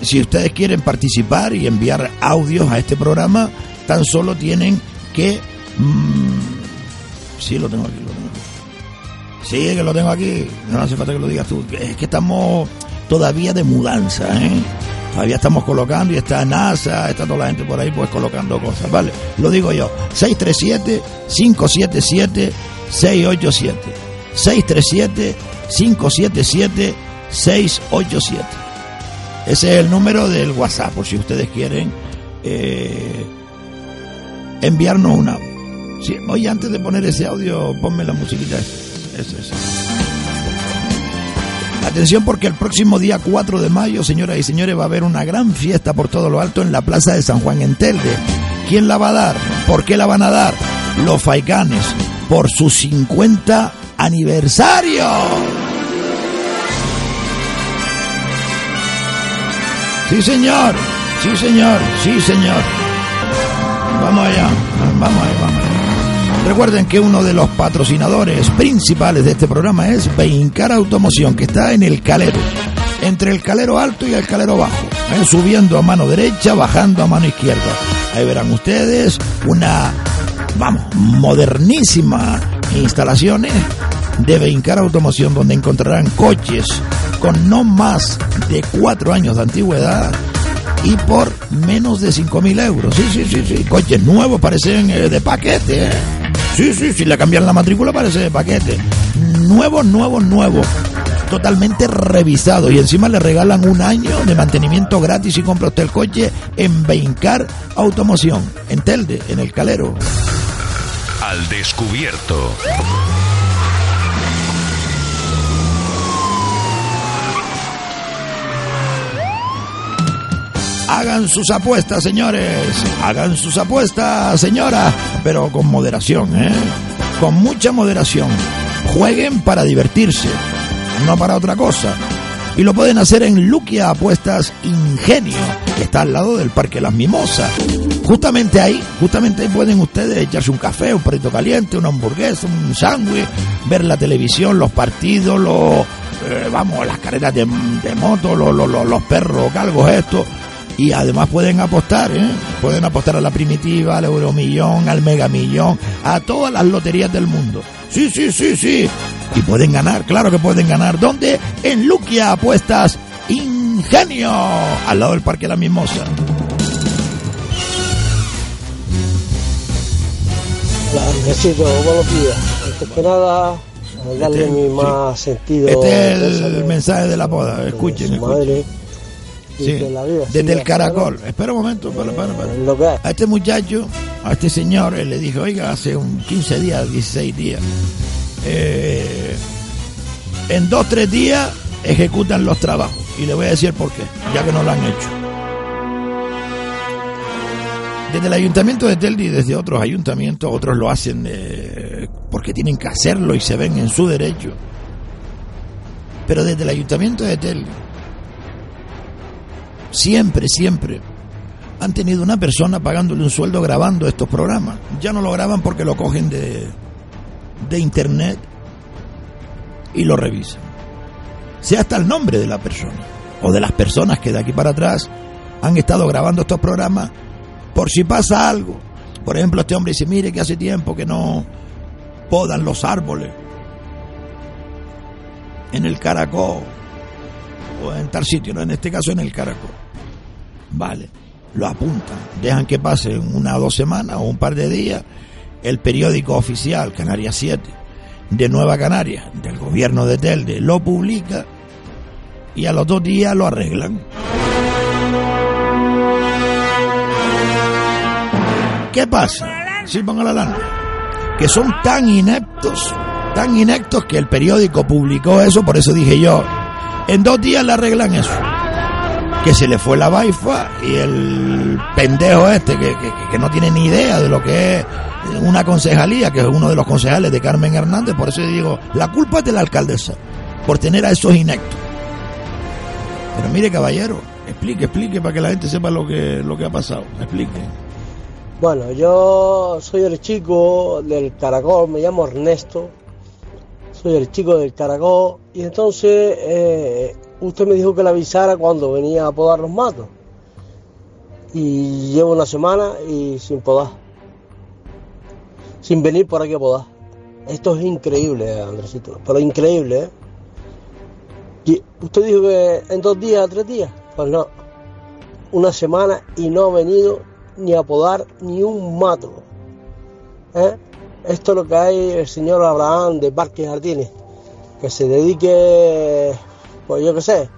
Speaker 4: Si ustedes quieren participar y enviar audios a este programa, tan solo tienen que... mm, sí, lo tengo aquí, lo tengo aquí. Sí, que lo tengo aquí. No hace falta que lo digas tú. Es que estamos todavía de mudanza, ¿eh? Todavía estamos colocando y está NASA, está toda la gente por ahí pues colocando cosas, ¿vale? Lo digo yo. 637-577-687. 637-577-687. Ese es el número del WhatsApp, por si ustedes quieren eh, enviarnos un audio. Sí, oye, antes de poner ese audio, ponme la musiquita. Ese, ese. Atención porque el próximo día 4 de mayo, señoras y señores, va a haber una gran fiesta por todo lo alto en la Plaza de San Juan en Telde. ¿Quién la va a dar? ¿Por qué la van a dar? Los Faicanes, por su 50 aniversario. Sí, señor. Sí, señor. Sí, señor. Vamos allá. Vamos allá, vamos. Recuerden que uno de los patrocinadores principales de este programa es Beincar Automoción, que está en el Calero, entre el Calero Alto y el Calero Bajo, ¿eh? subiendo a mano derecha, bajando a mano izquierda. Ahí verán ustedes una, vamos, modernísima instalaciones de Beincar Automoción, donde encontrarán coches con no más de cuatro años de antigüedad y por menos de cinco mil euros. Sí, sí, sí, sí. Coches nuevos parecen eh, de paquete. ¿eh? Sí, sí, si le cambian la matrícula parece de paquete. Nuevo, nuevo, nuevo. Totalmente revisado. Y encima le regalan un año de mantenimiento gratis y compra usted el coche en Beincar Automoción. En Telde, en el Calero.
Speaker 9: Al descubierto.
Speaker 4: Hagan sus apuestas, señores. Hagan sus apuestas, señora. Pero con moderación, ¿eh? Con mucha moderación. Jueguen para divertirse, no para otra cosa. Y lo pueden hacer en Luquia Apuestas Ingenio, que está al lado del Parque Las Mimosas. Justamente ahí, justamente ahí pueden ustedes echarse un café, un perrito caliente, una hamburguesa, un sándwich, ver la televisión, los partidos, los, eh, vamos, las carreras de, de moto, los, los, los, perros galgos estos y además pueden apostar, ¿eh? pueden apostar a la primitiva, al euromillón, al megamillón, a todas las loterías del mundo. Sí, sí, sí, sí. Y pueden ganar, claro que pueden ganar. ¿Dónde? En Luquia Apuestas Ingenio, al lado del Parque La Mimosa.
Speaker 12: Hola, Andresito, buenos días. Antes que nada, darle
Speaker 4: Este,
Speaker 12: mi más sentido.
Speaker 4: Este es el mensaje de la boda. Escuchen,
Speaker 12: madre.
Speaker 4: Sí,
Speaker 12: la vida
Speaker 4: desde el caracol. Espera un momento, para, para, para. A este muchacho, a este señor, él le dijo, oiga, hace un 15 días, 16 días, eh, en dos, tres días ejecutan los trabajos. Y le voy a decir por qué, ya que no lo han hecho. Desde el ayuntamiento de Teldi y desde otros ayuntamientos, otros lo hacen eh, porque tienen que hacerlo y se ven en su derecho. Pero desde el ayuntamiento de Teldi, siempre, siempre han tenido una persona pagándole un sueldo grabando estos programas. Ya no lo graban porque lo cogen de, de internet y lo revisan. Sea hasta el nombre de la persona o de las personas que de aquí para atrás han estado grabando estos programas por si pasa algo. Por ejemplo, este hombre dice, mire que hace tiempo que no podan los árboles en el caracol o en tal sitio, no en este caso en el caracol. Vale, lo apuntan, dejan que pase una o dos semanas o un par de días. El periódico oficial, Canarias 7, de Nueva Canaria, del gobierno de Telde, lo publica y a los dos días lo arreglan. ¿Qué pasa? Sí, ponga la lana. Que son tan ineptos, tan ineptos que el periódico publicó eso, por eso dije yo, en dos días le arreglan eso. Que se le fue la baifa y el pendejo este que, que, que no tiene ni idea de lo que es una concejalía, que es uno de los concejales de Carmen Hernández, por eso digo, la culpa es de la alcaldesa, por tener a esos ineptos. Pero mire, caballero, explique, explique para que la gente sepa lo que, lo que ha pasado. Explique.
Speaker 12: Bueno, yo soy el chico del caracol, me llamo Ernesto, soy el chico del caracol y entonces eh, usted me dijo que le avisara cuando venía a podar los matos y llevo una semana y sin podar, sin venir por aquí a podar. Esto es increíble, Andresito, pero increíble, ¿eh? Usted dijo que en dos días, tres días, pues no, una semana y no ha venido ni a podar ni un mato. ¿eh? Esto es lo que hay el señor Abraham de Parques y Jardines, que se dedique, pues yo qué sé,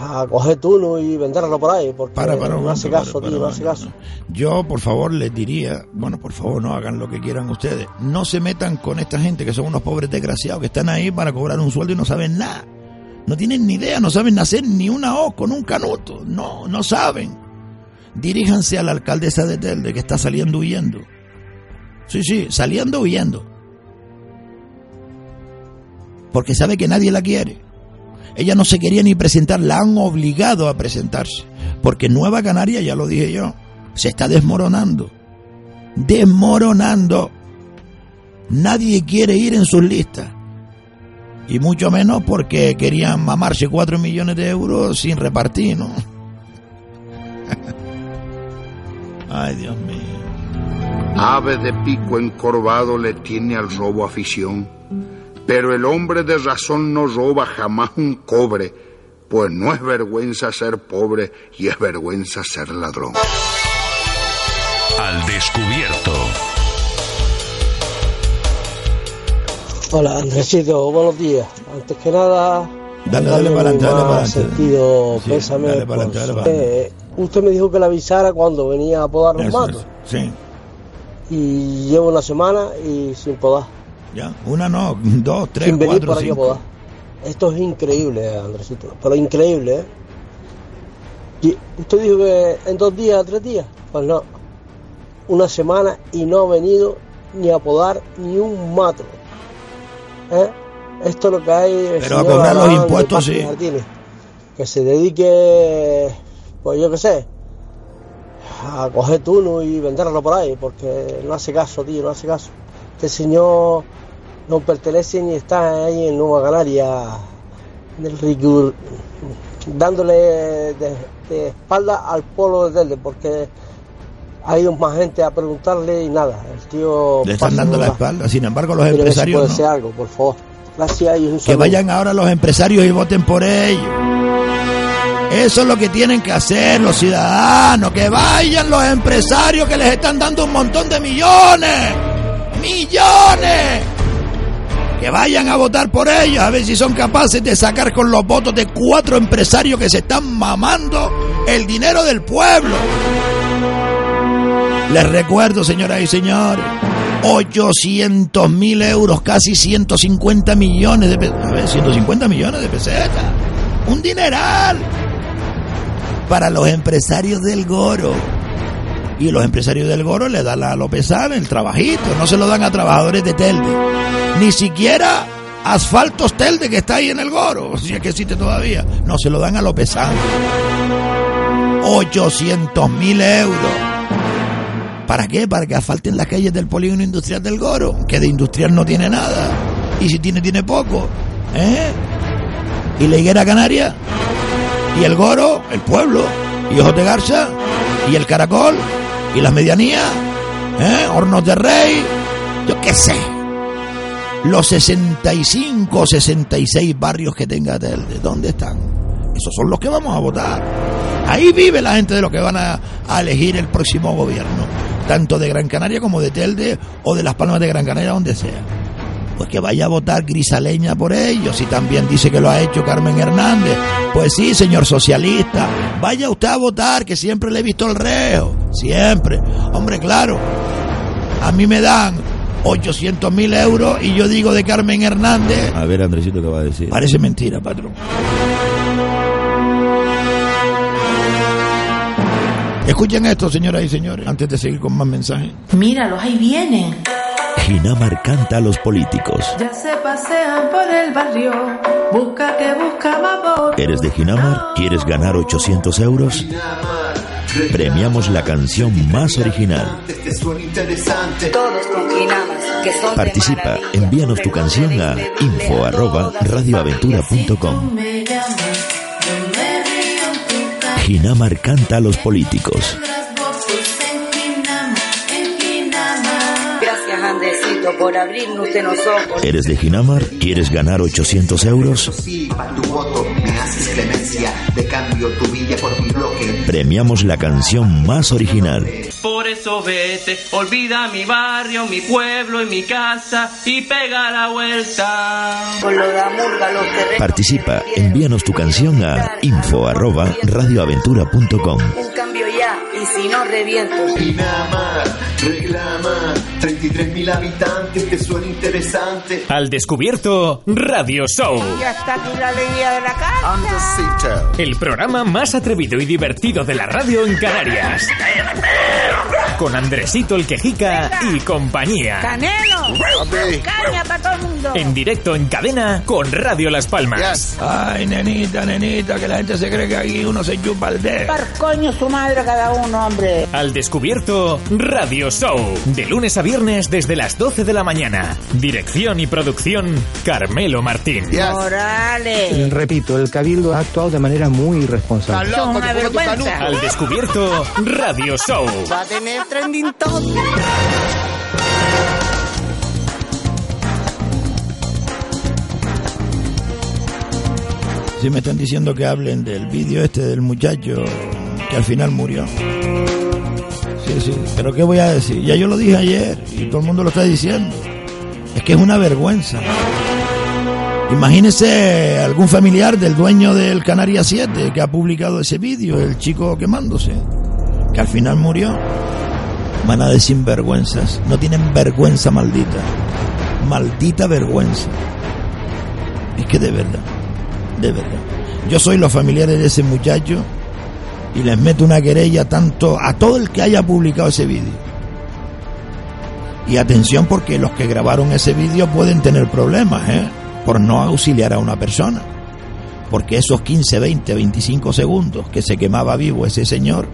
Speaker 12: a coger turno y venderlo por ahí, porque
Speaker 4: Para, para,
Speaker 12: no hace caso, tío, no hace caso.
Speaker 4: Yo, por favor, les diría, bueno, por favor, no hagan lo que quieran ustedes. No se metan con esta gente que son unos pobres desgraciados que están ahí para cobrar un sueldo y no saben nada. No tienen ni idea, no saben hacer ni una O con un canuto. No, no saben. Diríjanse a la alcaldesa de Telde que está saliendo huyendo. Sí, sí, saliendo huyendo. Porque sabe que nadie la quiere. Ella no se quería ni presentar, la han obligado a presentarse. Porque Nueva Canaria, ya lo dije yo, se está desmoronando. Desmoronando. Nadie quiere ir en sus listas. Y mucho menos porque querían mamarse cuatro millones de euros sin repartir, ¿no? Ay, Dios mío.
Speaker 8: Ave de pico encorvado le tiene al robo afición, pero el hombre de razón no roba jamás un cobre, pues no es vergüenza ser pobre y es vergüenza ser ladrón.
Speaker 9: Al descubierto.
Speaker 12: Hola, Andresito, buenos días. Antes que nada,
Speaker 4: Dale, dale para adelante, dale para adelante.
Speaker 12: sentido
Speaker 4: Sí,
Speaker 12: pésame
Speaker 4: dale para adelante,
Speaker 12: usted me dijo que le avisara cuando venía a podar los
Speaker 4: Eso
Speaker 12: matos.
Speaker 4: es, Sí,
Speaker 12: Y llevo una semana y sin podar.
Speaker 4: ya. Una no, dos, tres,
Speaker 12: sin venir
Speaker 4: cuatro,
Speaker 12: por aquí a
Speaker 4: cinco.
Speaker 12: podar. Esto es increíble, Andresito. Pero increíble, ¿eh? Y usted dijo que en dos días, tres días. Pues no. Una semana y no ha venido ni a podar ni un mato. ¿Eh? Esto es lo que hay.
Speaker 4: Pero a cobrar los impuestos, sí.
Speaker 12: Que se dedique, pues yo qué sé, a coger turno y venderlo por ahí, porque no hace caso, tío, no hace caso. Este señor no pertenece ni está ahí en Nueva Canaria, del Ricur, dándole de, de espalda al pueblo de Telde, porque ha ido más gente a preguntarle y nada. El tío
Speaker 4: Le están dando la espalda. Sin embargo, los
Speaker 12: ver si
Speaker 4: empresarios
Speaker 12: puede
Speaker 4: no.
Speaker 12: algo, por favor. Gracias y un
Speaker 4: Que
Speaker 12: saludo.
Speaker 4: vayan ahora los empresarios y voten por ellos. Eso es lo que tienen que hacer los ciudadanos. Que vayan los empresarios que les están dando un montón de millones. Millones. Que vayan a votar por ellos. A ver si son capaces de sacar con los votos de cuatro empresarios que se están mamando el dinero del pueblo. Les recuerdo, señoras y señores, 800 mil euros, casi 150 millones de pesetas. A ver, 150 millones de pesetas. Un dineral para los empresarios del Goro. Y los empresarios del Goro le dan a Lópezán el trabajito, no se lo dan a trabajadores de Telde. Ni siquiera asfaltos Telde que está ahí en el Goro, si es que existe todavía. No se lo dan a Lópezán. 800 mil euros. ¿Para qué? Para que asfalten las calles del polígono industrial del Goro, que de industrial no tiene nada. Y si tiene, tiene poco. ¿Eh? Y la higuera canaria, y el Goro, el pueblo, y Ojos de Garza, y el Caracol, y las medianías, ¿eh? Hornos de Rey, yo qué sé. Los 65 o 66 barrios que tenga Telde, ¿dónde están? Esos son los que vamos a votar. Ahí vive la gente de los que van a, a elegir el próximo gobierno, tanto de Gran Canaria como de Telde o de Las Palmas de Gran Canaria, donde sea. Pues que vaya a votar Grisaleña por ellos, y también dice que lo ha hecho Carmen Hernández. Pues sí, señor socialista, vaya usted a votar, que siempre le he visto el reo, siempre. Hombre, claro, a mí me dan 800 mil euros y yo digo de Carmen Hernández,
Speaker 6: A ver, Andresito, ¿qué va a decir?
Speaker 4: parece mentira, patrón. Escuchen esto, señoras y señores, antes de seguir con más mensajes.
Speaker 20: Míralos, ahí vienen.
Speaker 6: Ginamar canta a los políticos.
Speaker 20: Ya se pasean por el barrio. Busca que busca vapor.
Speaker 6: ¿Eres de Ginamar? ¿Quieres ganar 800 euros? Premiamos la canción más original.
Speaker 21: Todos con Ginamas, que son de
Speaker 6: Participa, envíanos tu canción a info arroba radioaventura.com. Ginamar canta a los políticos.
Speaker 21: Por abrirnos de los ojos.
Speaker 6: ¿Eres de Ginamar? ¿Quieres ganar 800 euros?
Speaker 22: Sí, para tu voto me haces clemencia. De cambio tu villa por mi bloque.
Speaker 6: Premiamos la canción más original.
Speaker 23: Por eso vete, olvida mi barrio, mi pueblo y mi casa y pega la vuelta.
Speaker 21: Con lo de Amurga, los terrenos.
Speaker 6: Participa, envíanos tu canción a info arroba radioaventura.com.
Speaker 21: Y si no, reviento.
Speaker 22: Ginamar, reclama. 33 mil habitantes, ¿te suena interesante?
Speaker 2: Al descubierto Radio Show.
Speaker 3: Ya está aquí la alegría de la casa.
Speaker 2: El programa más atrevido y divertido de la radio en Canarias. Con Andresito el Quejica y compañía.
Speaker 3: ¡Caña para todo el mundo!
Speaker 2: En directo en cadena con Radio Las Palmas.
Speaker 4: Ay, nenita, nenita, que la gente se cree que aquí uno se chupa el dedo.
Speaker 3: Par coño su madre cada uno, hombre.
Speaker 2: Al descubierto Radio Show. De lunes a viernes desde las 12 de la mañana. Dirección y producción Carmelo Martín.
Speaker 3: Morales.
Speaker 5: Repito, el Cabildo ha actuado de manera muy irresponsable.
Speaker 3: Son una vergüenza.
Speaker 2: Al descubierto Radio Show.
Speaker 3: Va a tener trending top.
Speaker 4: Sí, me están diciendo que hablen del vídeo este del muchacho que al final murió. Sí, sí, pero ¿qué voy a decir? Ya yo lo dije ayer y todo el mundo lo está diciendo. Es que es una vergüenza. Imagínese algún familiar del dueño del Canaria 7 que ha publicado ese vídeo, el chico quemándose, que al final murió. Mana de sinvergüenzas, no tienen vergüenza maldita. Maldita vergüenza. Es que de verdad, de verdad. Yo soy los familiares de ese muchacho y les meto una querella tanto a todo el que haya publicado ese vídeo. Y atención porque los que grabaron ese vídeo pueden tener problemas, ¿eh? Por no auxiliar a una persona. Porque esos 15, 20, 25 segundos que se quemaba vivo ese señor,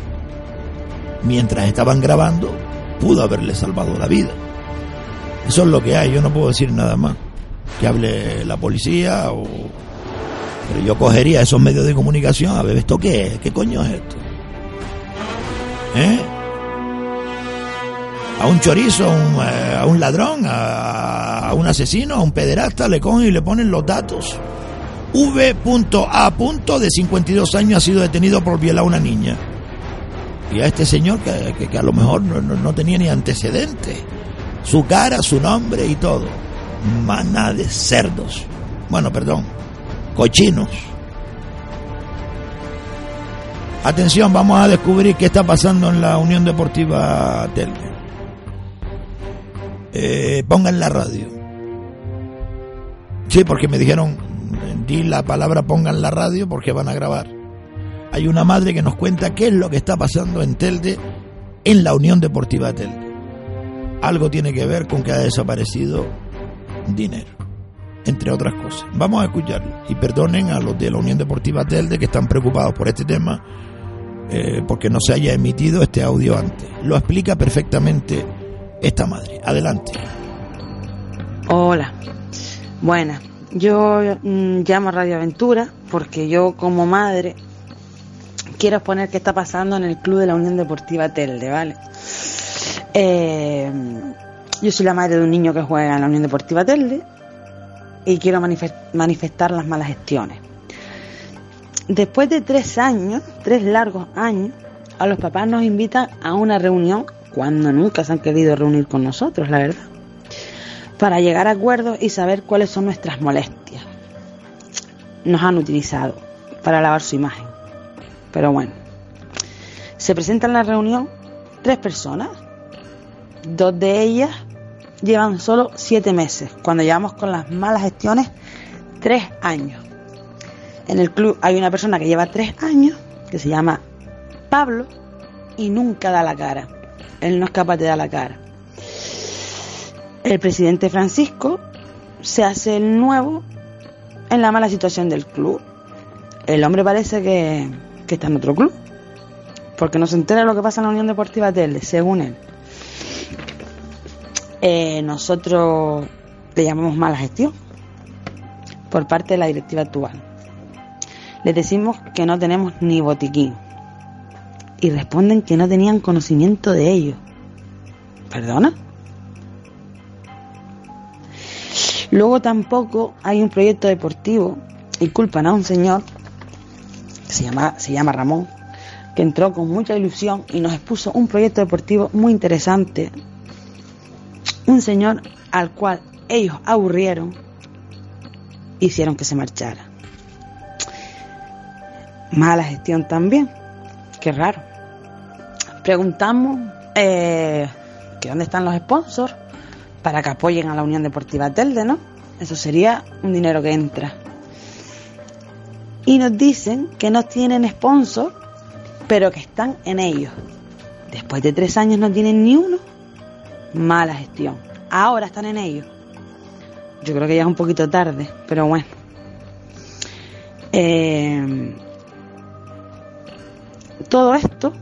Speaker 4: mientras estaban grabando, pudo haberle salvado la vida. Eso es lo que hay, yo no puedo decir nada más. Que hable la policía o... Pero yo cogería esos medios de comunicación a ver, ¿esto qué es? ¿Qué coño es esto? ¿Eh? A un chorizo, a un, eh, a un ladrón, a, un asesino, a un pederasta, le cogen y le ponen los datos. V.A. de 52 años ha sido detenido por violar a una niña. Y a este señor que, que, que a lo mejor no, no, no tenía ni antecedentes. Su cara, su nombre y todo. Maná de cerdos. Bueno, perdón. Cochinos. Atención, vamos a descubrir qué está pasando en la Unión Deportiva Telde. Eh, pongan la radio. Sí, porque me dijeron, di la palabra pongan la radio porque van a grabar. Hay una madre que nos cuenta qué es lo que está pasando en Telde, en la Unión Deportiva Telde. Algo tiene que ver con que ha desaparecido dinero, entre otras cosas. Vamos a escucharlo y perdonen a los de la Unión Deportiva Telde que están preocupados por este tema eh, porque no se haya emitido este audio antes. Lo explica perfectamente esta madre. Adelante.
Speaker 24: Hola. Buena. Yo mm, llamo a Radio Aventura porque yo como madre quiero exponer qué está pasando en el club de la Unión Deportiva Telde, ¿vale? Eh, yo soy la madre de un niño que juega en la Unión Deportiva Telde y quiero manifestar las malas gestiones. Después de tres años, tres largos años, a los papás nos invitan a una reunión cuando nunca se han querido reunir con nosotros, la verdad, para llegar a acuerdos y saber cuáles son nuestras molestias. Nos han utilizado para lavar su imagen. Pero bueno, se presentan en la reunión tres personas. Dos de ellas llevan solo siete meses, cuando llevamos con las malas gestiones tres años. En el club hay una persona que lleva tres años, que se llama Pablo, y nunca da la cara. Él no es capaz de dar la cara. El presidente Francisco se hace el nuevo en la mala situación del club. El hombre parece que, que está en otro club, porque no se entera de lo que pasa en la Unión Deportiva Telde, según él. Eh, nosotros le llamamos mala gestión por parte de la directiva actual. Les decimos que no tenemos ni botiquín y responden que no tenían conocimiento de ello. ¿Perdona? Luego tampoco hay un proyecto deportivo y culpan a un señor se llama Ramón, que entró con mucha ilusión y nos expuso un proyecto deportivo muy interesante. Un señor al cual ellos aburrieron, hicieron que se marchara. Mala gestión también. Qué raro. Preguntamos eh, que dónde están los sponsors para que apoyen a la Unión Deportiva Telde, ¿no? Eso sería un dinero que entra. Y nos dicen que no tienen sponsor, pero que están en ellos. Después de tres años no tienen ni uno. Mala gestión. Ahora están en ellos. Yo creo que ya es un poquito tarde, pero bueno. Eh, todo esto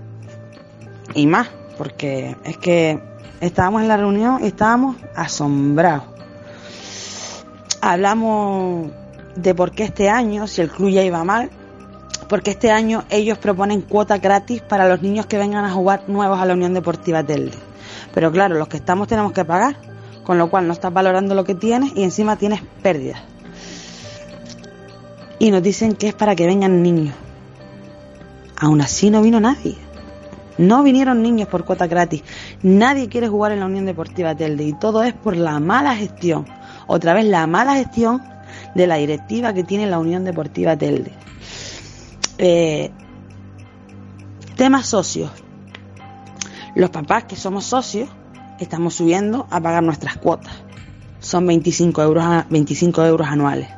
Speaker 24: y más, porque es que estábamos en la reunión y estábamos asombrados. Hablamos de por qué este año, si el club ya iba mal, porque este año ellos proponen cuota gratis para los niños que vengan a jugar nuevos a la Unión Deportiva Telde. Pero claro, los que estamos tenemos que pagar, con lo cual no estás valorando lo que tienes y encima tienes pérdidas. y nos dicen que es para que vengan niños. Aún así no vino nadie. No vinieron niños por cuota gratis. Nadie quiere jugar en la Unión Deportiva Telde y todo es por la mala gestión. Otra vez la mala gestión de la directiva que tiene la Unión Deportiva Telde. Eh, temas socios. Los papás que somos socios estamos subiendo a pagar nuestras cuotas. Son 25 euros, 25 euros anuales.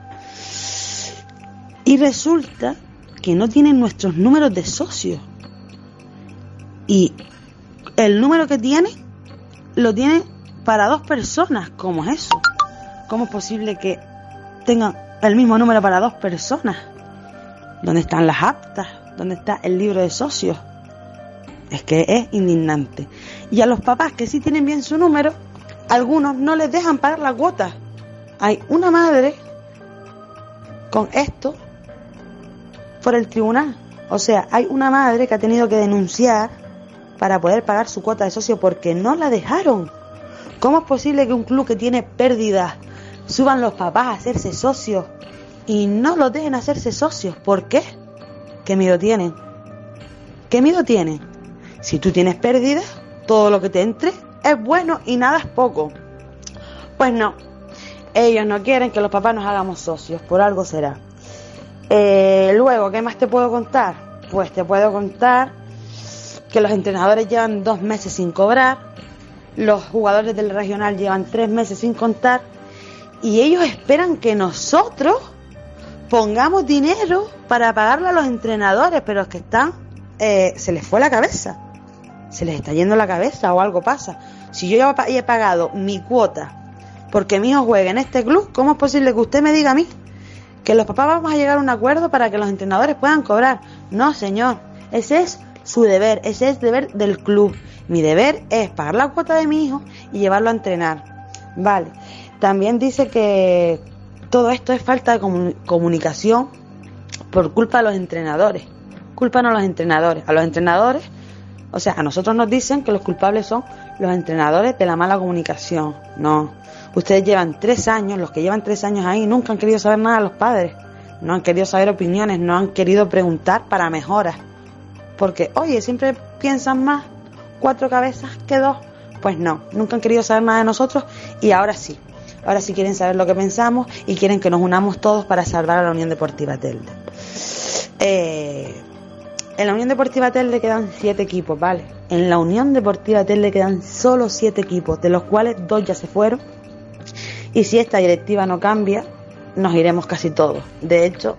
Speaker 24: Y resulta que no tienen nuestros números de socios. Y el número que tienen lo tienen para dos personas. ¿Cómo es eso? ¿Cómo es posible que tengan el mismo número para dos personas? ¿Dónde están las actas? ¿Dónde está el libro de socios? Es que es indignante. Y a los papás que sí tienen bien su número, algunos no les dejan pagar la cuota. Hay una madre con esto por el tribunal. O sea, hay una madre que ha tenido que denunciar para poder pagar su cuota de socio porque no la dejaron. ¿Cómo es posible que un club que tiene pérdidas suban los papás a hacerse socios y no los dejen hacerse socios? ¿Por qué? ¿Qué miedo tienen? ¿Qué miedo tienen? Si tú tienes pérdidas, todo lo que te entre es bueno y nada es poco. Pues no, ellos no quieren que los papás nos hagamos socios, por algo será. Eh, luego, ¿qué más te puedo contar? Pues te puedo contar que los entrenadores llevan dos meses sin cobrar, los jugadores del regional llevan tres meses sin contar y ellos esperan que nosotros pongamos dinero para pagarle a los entrenadores, pero es que están, eh, se les fue la cabeza, se les está yendo la cabeza o algo pasa. Si yo ya he pagado mi cuota porque mi hijo juegue en este club, ¿cómo es posible que usted me diga a mí que los papás vamos a llegar a un acuerdo para que los entrenadores puedan cobrar? No, señor, ese es su deber, ese es el deber del club. Mi deber es pagar la cuota de mi hijo y llevarlo a entrenar. Vale. También dice que todo esto es falta de comunicación por culpa de los entrenadores. Culpan a los entrenadores. A los entrenadores, o sea, a nosotros nos dicen que los culpables son los entrenadores de la mala comunicación. No. Ustedes llevan tres años, los que llevan tres años ahí, nunca han querido saber nada a los padres. No han querido saber opiniones, no han querido preguntar para mejoras. Porque, oye, siempre piensan más cuatro cabezas que dos. Pues no, nunca han querido saber nada de nosotros y ahora sí. Ahora sí quieren saber lo que pensamos y quieren que nos unamos todos para salvar a la Unión Deportiva Telde. Eh, en la Unión Deportiva Telde quedan siete equipos, ¿vale? En la Unión Deportiva Telde quedan solo siete equipos, de los cuales dos ya se fueron. Y si esta directiva no cambia, nos iremos casi todos. De hecho,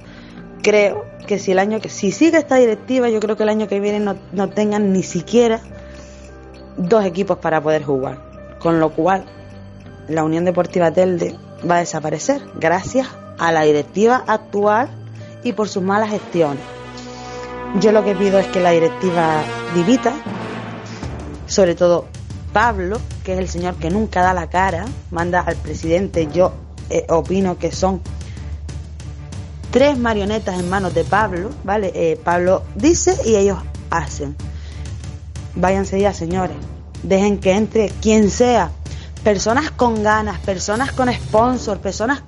Speaker 24: creo que si el año que si sigue esta directiva, yo creo que el año que viene no, no tengan ni siquiera dos equipos para poder jugar. Con lo cual, la Unión Deportiva Telde va a desaparecer gracias a la directiva actual y por sus malas gestiones. Yo lo que pido es que la directiva divita, sobre todo Pablo, que es el señor que nunca da la cara, manda al presidente, yo eh, opino que son tres marionetas en manos de Pablo, ¿vale? Eh, Pablo dice y ellos hacen. Váyanse ya, señores. Dejen que entre quien sea. Personas con ganas, personas con sponsor, personas...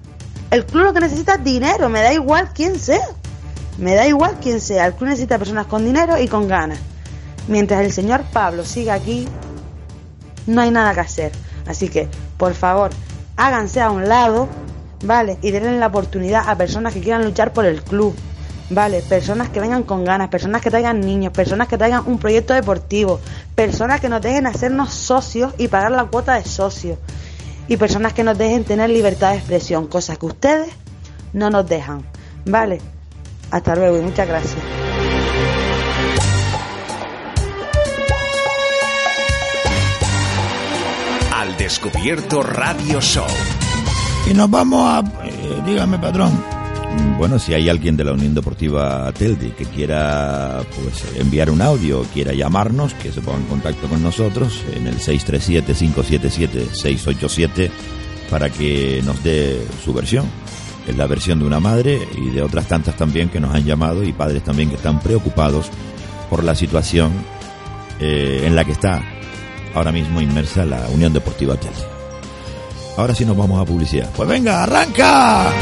Speaker 24: El club lo que necesita es dinero, me da igual quién sea. Me da igual quién sea. El club necesita personas con dinero y con ganas. Mientras el señor Pablo siga aquí, no hay nada que hacer. Así que, por favor, háganse a un lado, ¿vale? Y denle la oportunidad a personas que quieran luchar por el club, ¿vale? Personas que vengan con ganas, personas que traigan niños, personas que traigan un proyecto deportivo, personas que nos dejen hacernos socios y pagar la cuota de socios, y personas que nos dejen tener libertad de expresión, cosas que ustedes no nos dejan, ¿vale? Hasta luego y muchas gracias.
Speaker 2: Al descubierto Radio Show.
Speaker 4: Y nos vamos a... eh, dígame, patrón.
Speaker 6: Bueno, si hay alguien de la Unión Deportiva Telde que quiera pues enviar un audio, quiera llamarnos, que se ponga en contacto con nosotros en el 637-577-687 para que nos dé su versión. Es la versión de una madre y de otras tantas también que nos han llamado y padres también que están preocupados por la situación eh, en la que está ahora mismo inmersa la Unión Deportiva Telde. Ahora sí nos vamos a publicidad.
Speaker 4: Pues venga, arranca.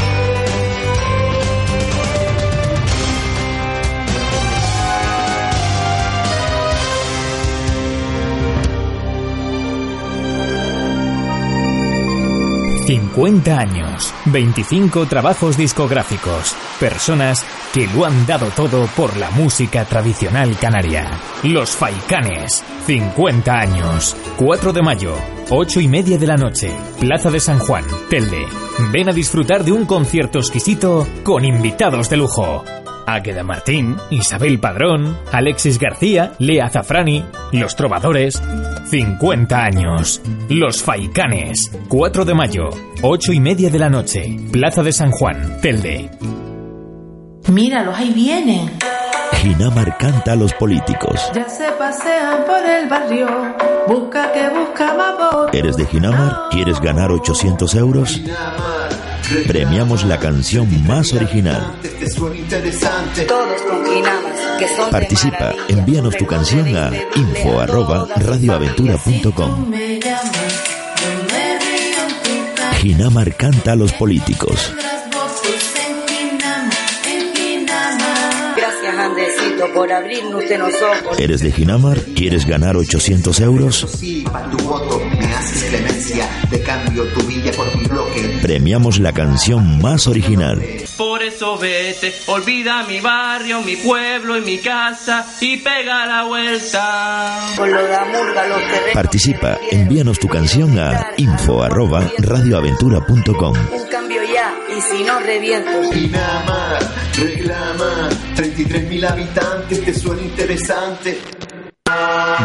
Speaker 2: 50 años, 25 trabajos discográficos, personas que lo han dado todo por la música tradicional canaria. Los Faicanes, 50 años, 4 de mayo, 8 y media de la noche, Plaza de San Juan, Telde. Ven a disfrutar de un concierto exquisito con invitados de lujo. Águeda Martín, Isabel Padrón, Alexis García, Lea Zafrani, Los Trovadores. 50 años. Los Faicanes. 4 de mayo, 8 y media de la noche. Plaza de San Juan, Telde.
Speaker 20: Míralos, ahí vienen.
Speaker 6: Ginamar canta a los políticos.
Speaker 20: Ya se pasean por el barrio. Busca que busca más votos.
Speaker 6: ¿Eres de Ginamar? ¿Quieres ganar 800 euros? Premiamos la canción más original.
Speaker 21: Todos con Ginamas, que son de
Speaker 6: Participa, envíanos tu canción a info arroba radioaventura.com. Ginamar canta a los políticos.
Speaker 21: Por abrirnos los ojos.
Speaker 6: ¿Eres de Ginamar? ¿Quieres ganar 800 euros?
Speaker 22: Sí, para tu voto haces clemencia. De cambio tu villa por mi bloque.
Speaker 6: Premiamos la canción más original.
Speaker 23: Por eso vete, olvida mi barrio, mi pueblo y mi casa y pega la vuelta.
Speaker 6: Participa, envíanos tu canción a info arroba radioaventura.com.
Speaker 21: Un cambio ya, y si no, reviento.
Speaker 22: Ginamar, reclama. 33.000 habitantes, ¿te suena interesante?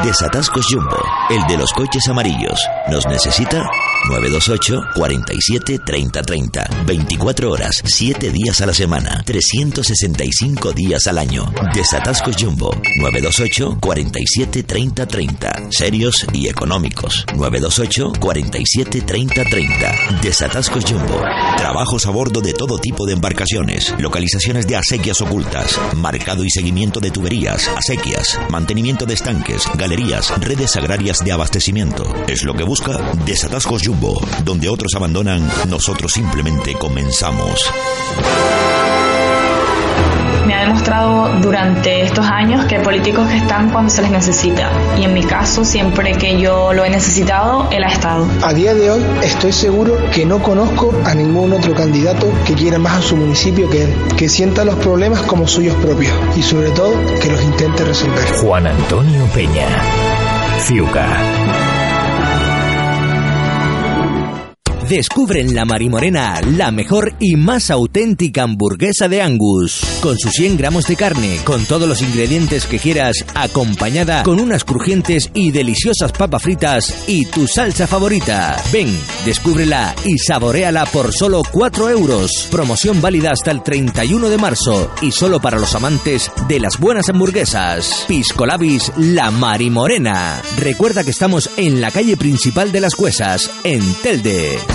Speaker 6: Desatascos Jumbo, el de los coches amarillos. ¿Nos necesita? 928 47 30 30. 24 horas, 7 días a la semana, 365 días al año. Desatascos Jumbo, 928 47 30 30. Serios y económicos. 928 47 30 30. Desatascos Jumbo. Trabajos a bordo de todo tipo de embarcaciones. Localizaciones de acequias ocultas. Marcado y seguimiento de tuberías, acequias. Mantenimiento de estanques, galerías, redes agrarias de abastecimiento. Es lo que busca Desatascos Jumbo. Donde otros abandonan, nosotros simplemente comenzamos.
Speaker 25: Me ha demostrado durante estos años que hay políticos que están cuando se les necesita. Y en mi caso, siempre que yo lo he necesitado, él ha estado.
Speaker 26: A día de hoy estoy seguro que no conozco a ningún otro candidato que quiera más a su municipio que él, que sienta los problemas como suyos propios y sobre todo que los intente resolver.
Speaker 2: Juan Antonio Peña. Ciuca.
Speaker 27: Descubre en La Marimorena la mejor y más auténtica hamburguesa de Angus. Con sus 100 gramos de carne, con todos los ingredientes que quieras, acompañada con unas crujientes y deliciosas papas fritas y tu salsa favorita. Ven, descúbrela y saboreala por solo 4 euros. Promoción válida hasta el 31 de marzo y solo para los amantes de las buenas hamburguesas. Piscolabis La Marimorena. Recuerda que estamos en la calle principal de las Cuesas, en Telde.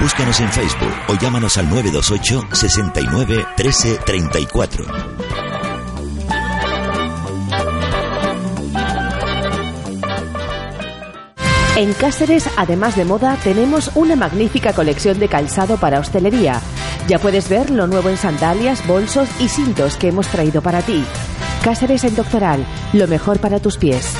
Speaker 6: Búscanos en Facebook o llámanos al 928 69 13 34.
Speaker 28: En Cáceres, además de moda, tenemos una magnífica colección de calzado para hostelería. Ya puedes ver lo nuevo en sandalias, bolsos y cintos que hemos traído para ti. Cáceres en Doctoral, lo mejor para tus pies.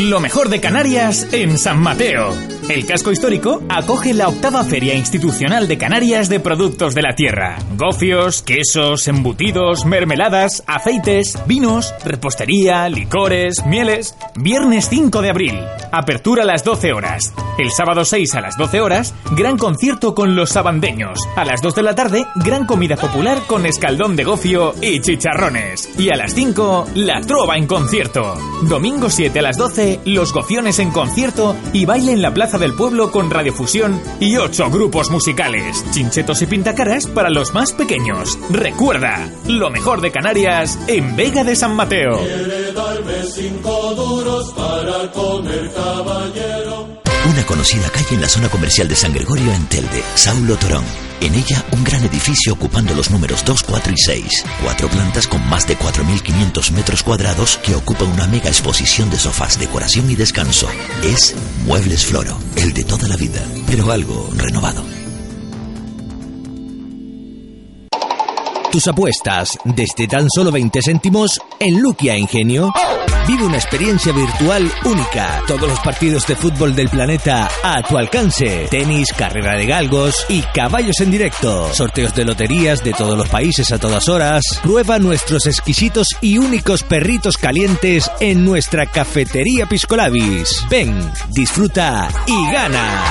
Speaker 2: Lo mejor de Canarias en San Mateo. El casco histórico acoge la octava Feria Institucional de Canarias de Productos de la Tierra. Gofios, quesos, embutidos, mermeladas, aceites, vinos, repostería, licores, mieles. Viernes 5 de abril. Apertura a las 12 horas. El sábado 6 a las 12 horas, gran concierto con los sabandeños. A las 2 de la tarde, gran comida popular con escaldón de gofio y chicharrones. Y a las 5, la trova en concierto. Domingo 7 a las 12, los gofiones en concierto y baile en la Plaza Del Pueblo con radiofusión y ocho grupos musicales. Chinchetos y pintacaras para los más pequeños. Recuerda, lo mejor de Canarias en Vega de San Mateo.
Speaker 6: Una conocida calle en la zona comercial de San Gregorio en Telde, Saulo Torón. En ella, un gran edificio ocupando los números 2, 4 y 6. Cuatro plantas con más de 4.500 metros cuadrados que ocupa una mega exposición de sofás, decoración y descanso. Es Muebles Floro, el de toda la vida, pero algo renovado.
Speaker 27: Tus apuestas desde tan solo 20 céntimos en Luquia Ingenio. Vive una experiencia virtual única. Todos los partidos de fútbol del planeta a tu alcance. Tenis, carrera de galgos y caballos en directo. Sorteos de loterías de todos los países a todas horas. Prueba nuestros exquisitos y únicos perritos calientes en nuestra cafetería Piscolabis. Ven, disfruta y gana.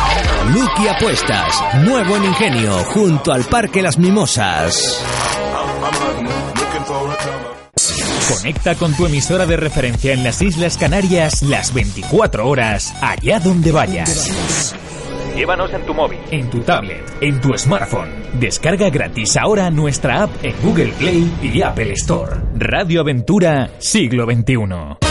Speaker 27: Lucky Apuestas, nuevo en Ingenio, junto al Parque Las Mimosas.
Speaker 2: Conecta con tu emisora de referencia en las Islas Canarias las 24 horas, allá donde vayas. Llévanos en tu móvil, en tu tablet, en tu smartphone. Descarga gratis ahora nuestra app en Google Play y Apple Store. Radio Aventura, siglo XXI.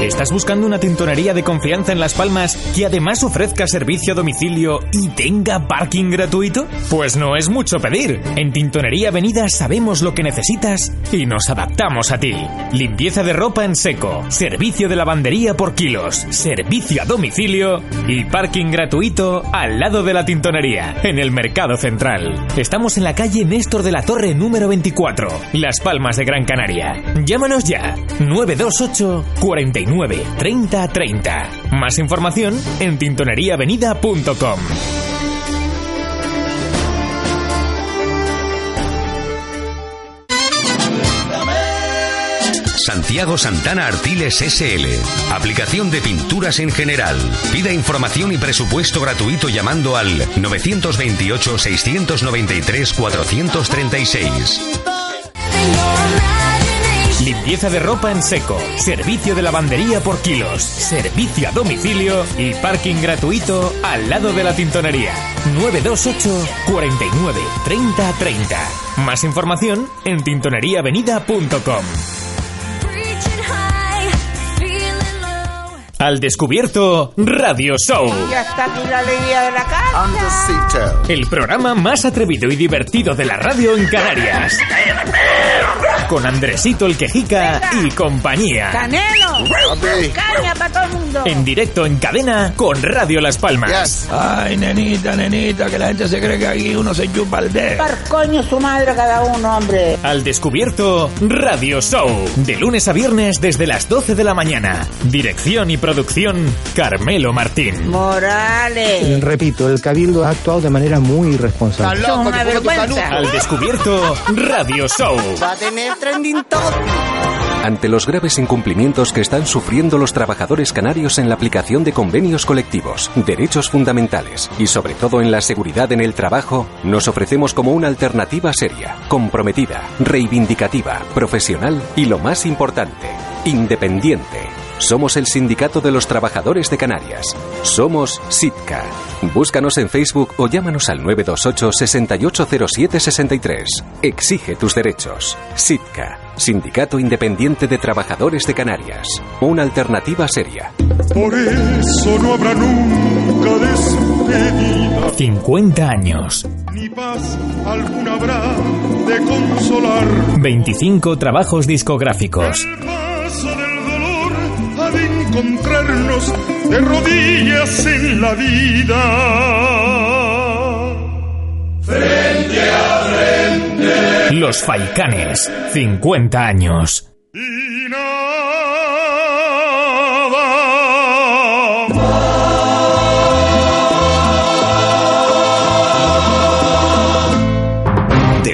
Speaker 2: ¿Estás buscando una tintorería de confianza en Las Palmas que además ofrezca servicio a domicilio y tenga parking gratuito? Pues no es mucho pedir. En Tintonería Avenida sabemos lo que necesitas y nos adaptamos a ti. Limpieza de ropa en seco, servicio de lavandería por kilos, servicio a domicilio y parking gratuito al lado de la tintonería, en el Mercado Central. Estamos en la calle Néstor de la Torre número 24, Las Palmas de Gran Canaria. Llámanos ya, 928 49 30 30. Más información en tintoneriaavenida.com.
Speaker 29: Santiago Santana Artiles SL. Aplicación de pinturas en general. Pida información y presupuesto gratuito llamando al 928-693-436.
Speaker 2: Limpieza de ropa en seco, servicio de lavandería por kilos, servicio a domicilio y parking gratuito al lado de la tintonería. 928 49 30 30. Más información en tintoneriaavenida.com. Al descubierto, Radio Show.
Speaker 3: Ya está aquí la alegría de la casa.
Speaker 2: El programa más atrevido y divertido de la radio en Canarias. Con Andresito el Quejica y compañía.
Speaker 3: ¡Canelo! ¡Caña para todo el mundo!
Speaker 2: En directo en cadena con Radio Las Palmas.
Speaker 4: Ay, nenita, nenita, que la gente se cree que aquí uno se chupa el dedo.
Speaker 3: Par coño su madre cada uno, hombre.
Speaker 2: Al descubierto, Radio Show. De lunes a viernes desde las 12 de la mañana. Dirección y producción, Carmelo Martín.
Speaker 3: Morales.
Speaker 5: Repito, el Cabildo ha actuado de manera muy irresponsable.
Speaker 3: Son una vergüenza.
Speaker 2: Al descubierto, Radio Show.
Speaker 3: Va a tener trending.
Speaker 30: Ante los graves incumplimientos que están sufriendo los trabajadores canarios en la aplicación de convenios colectivos, derechos fundamentales y sobre todo en la seguridad en el trabajo, nos ofrecemos como una alternativa seria, comprometida, reivindicativa, profesional y lo más importante, independiente. Somos el Sindicato de los Trabajadores de Canarias. Somos SITCA. Búscanos en Facebook o llámanos al 928 680763. Exige tus derechos. SITCA. Sindicato Independiente de Trabajadores de Canarias. Una alternativa seria.
Speaker 31: Por eso no habrá nunca despedida.
Speaker 2: 50 años.
Speaker 31: Ni paz alguna habrá de consolar.
Speaker 2: 25 trabajos discográficos.
Speaker 31: Paso de encontrarnos de rodillas en la vida. Frente a frente.
Speaker 2: Los Faicanes. 50 años.
Speaker 31: Y nada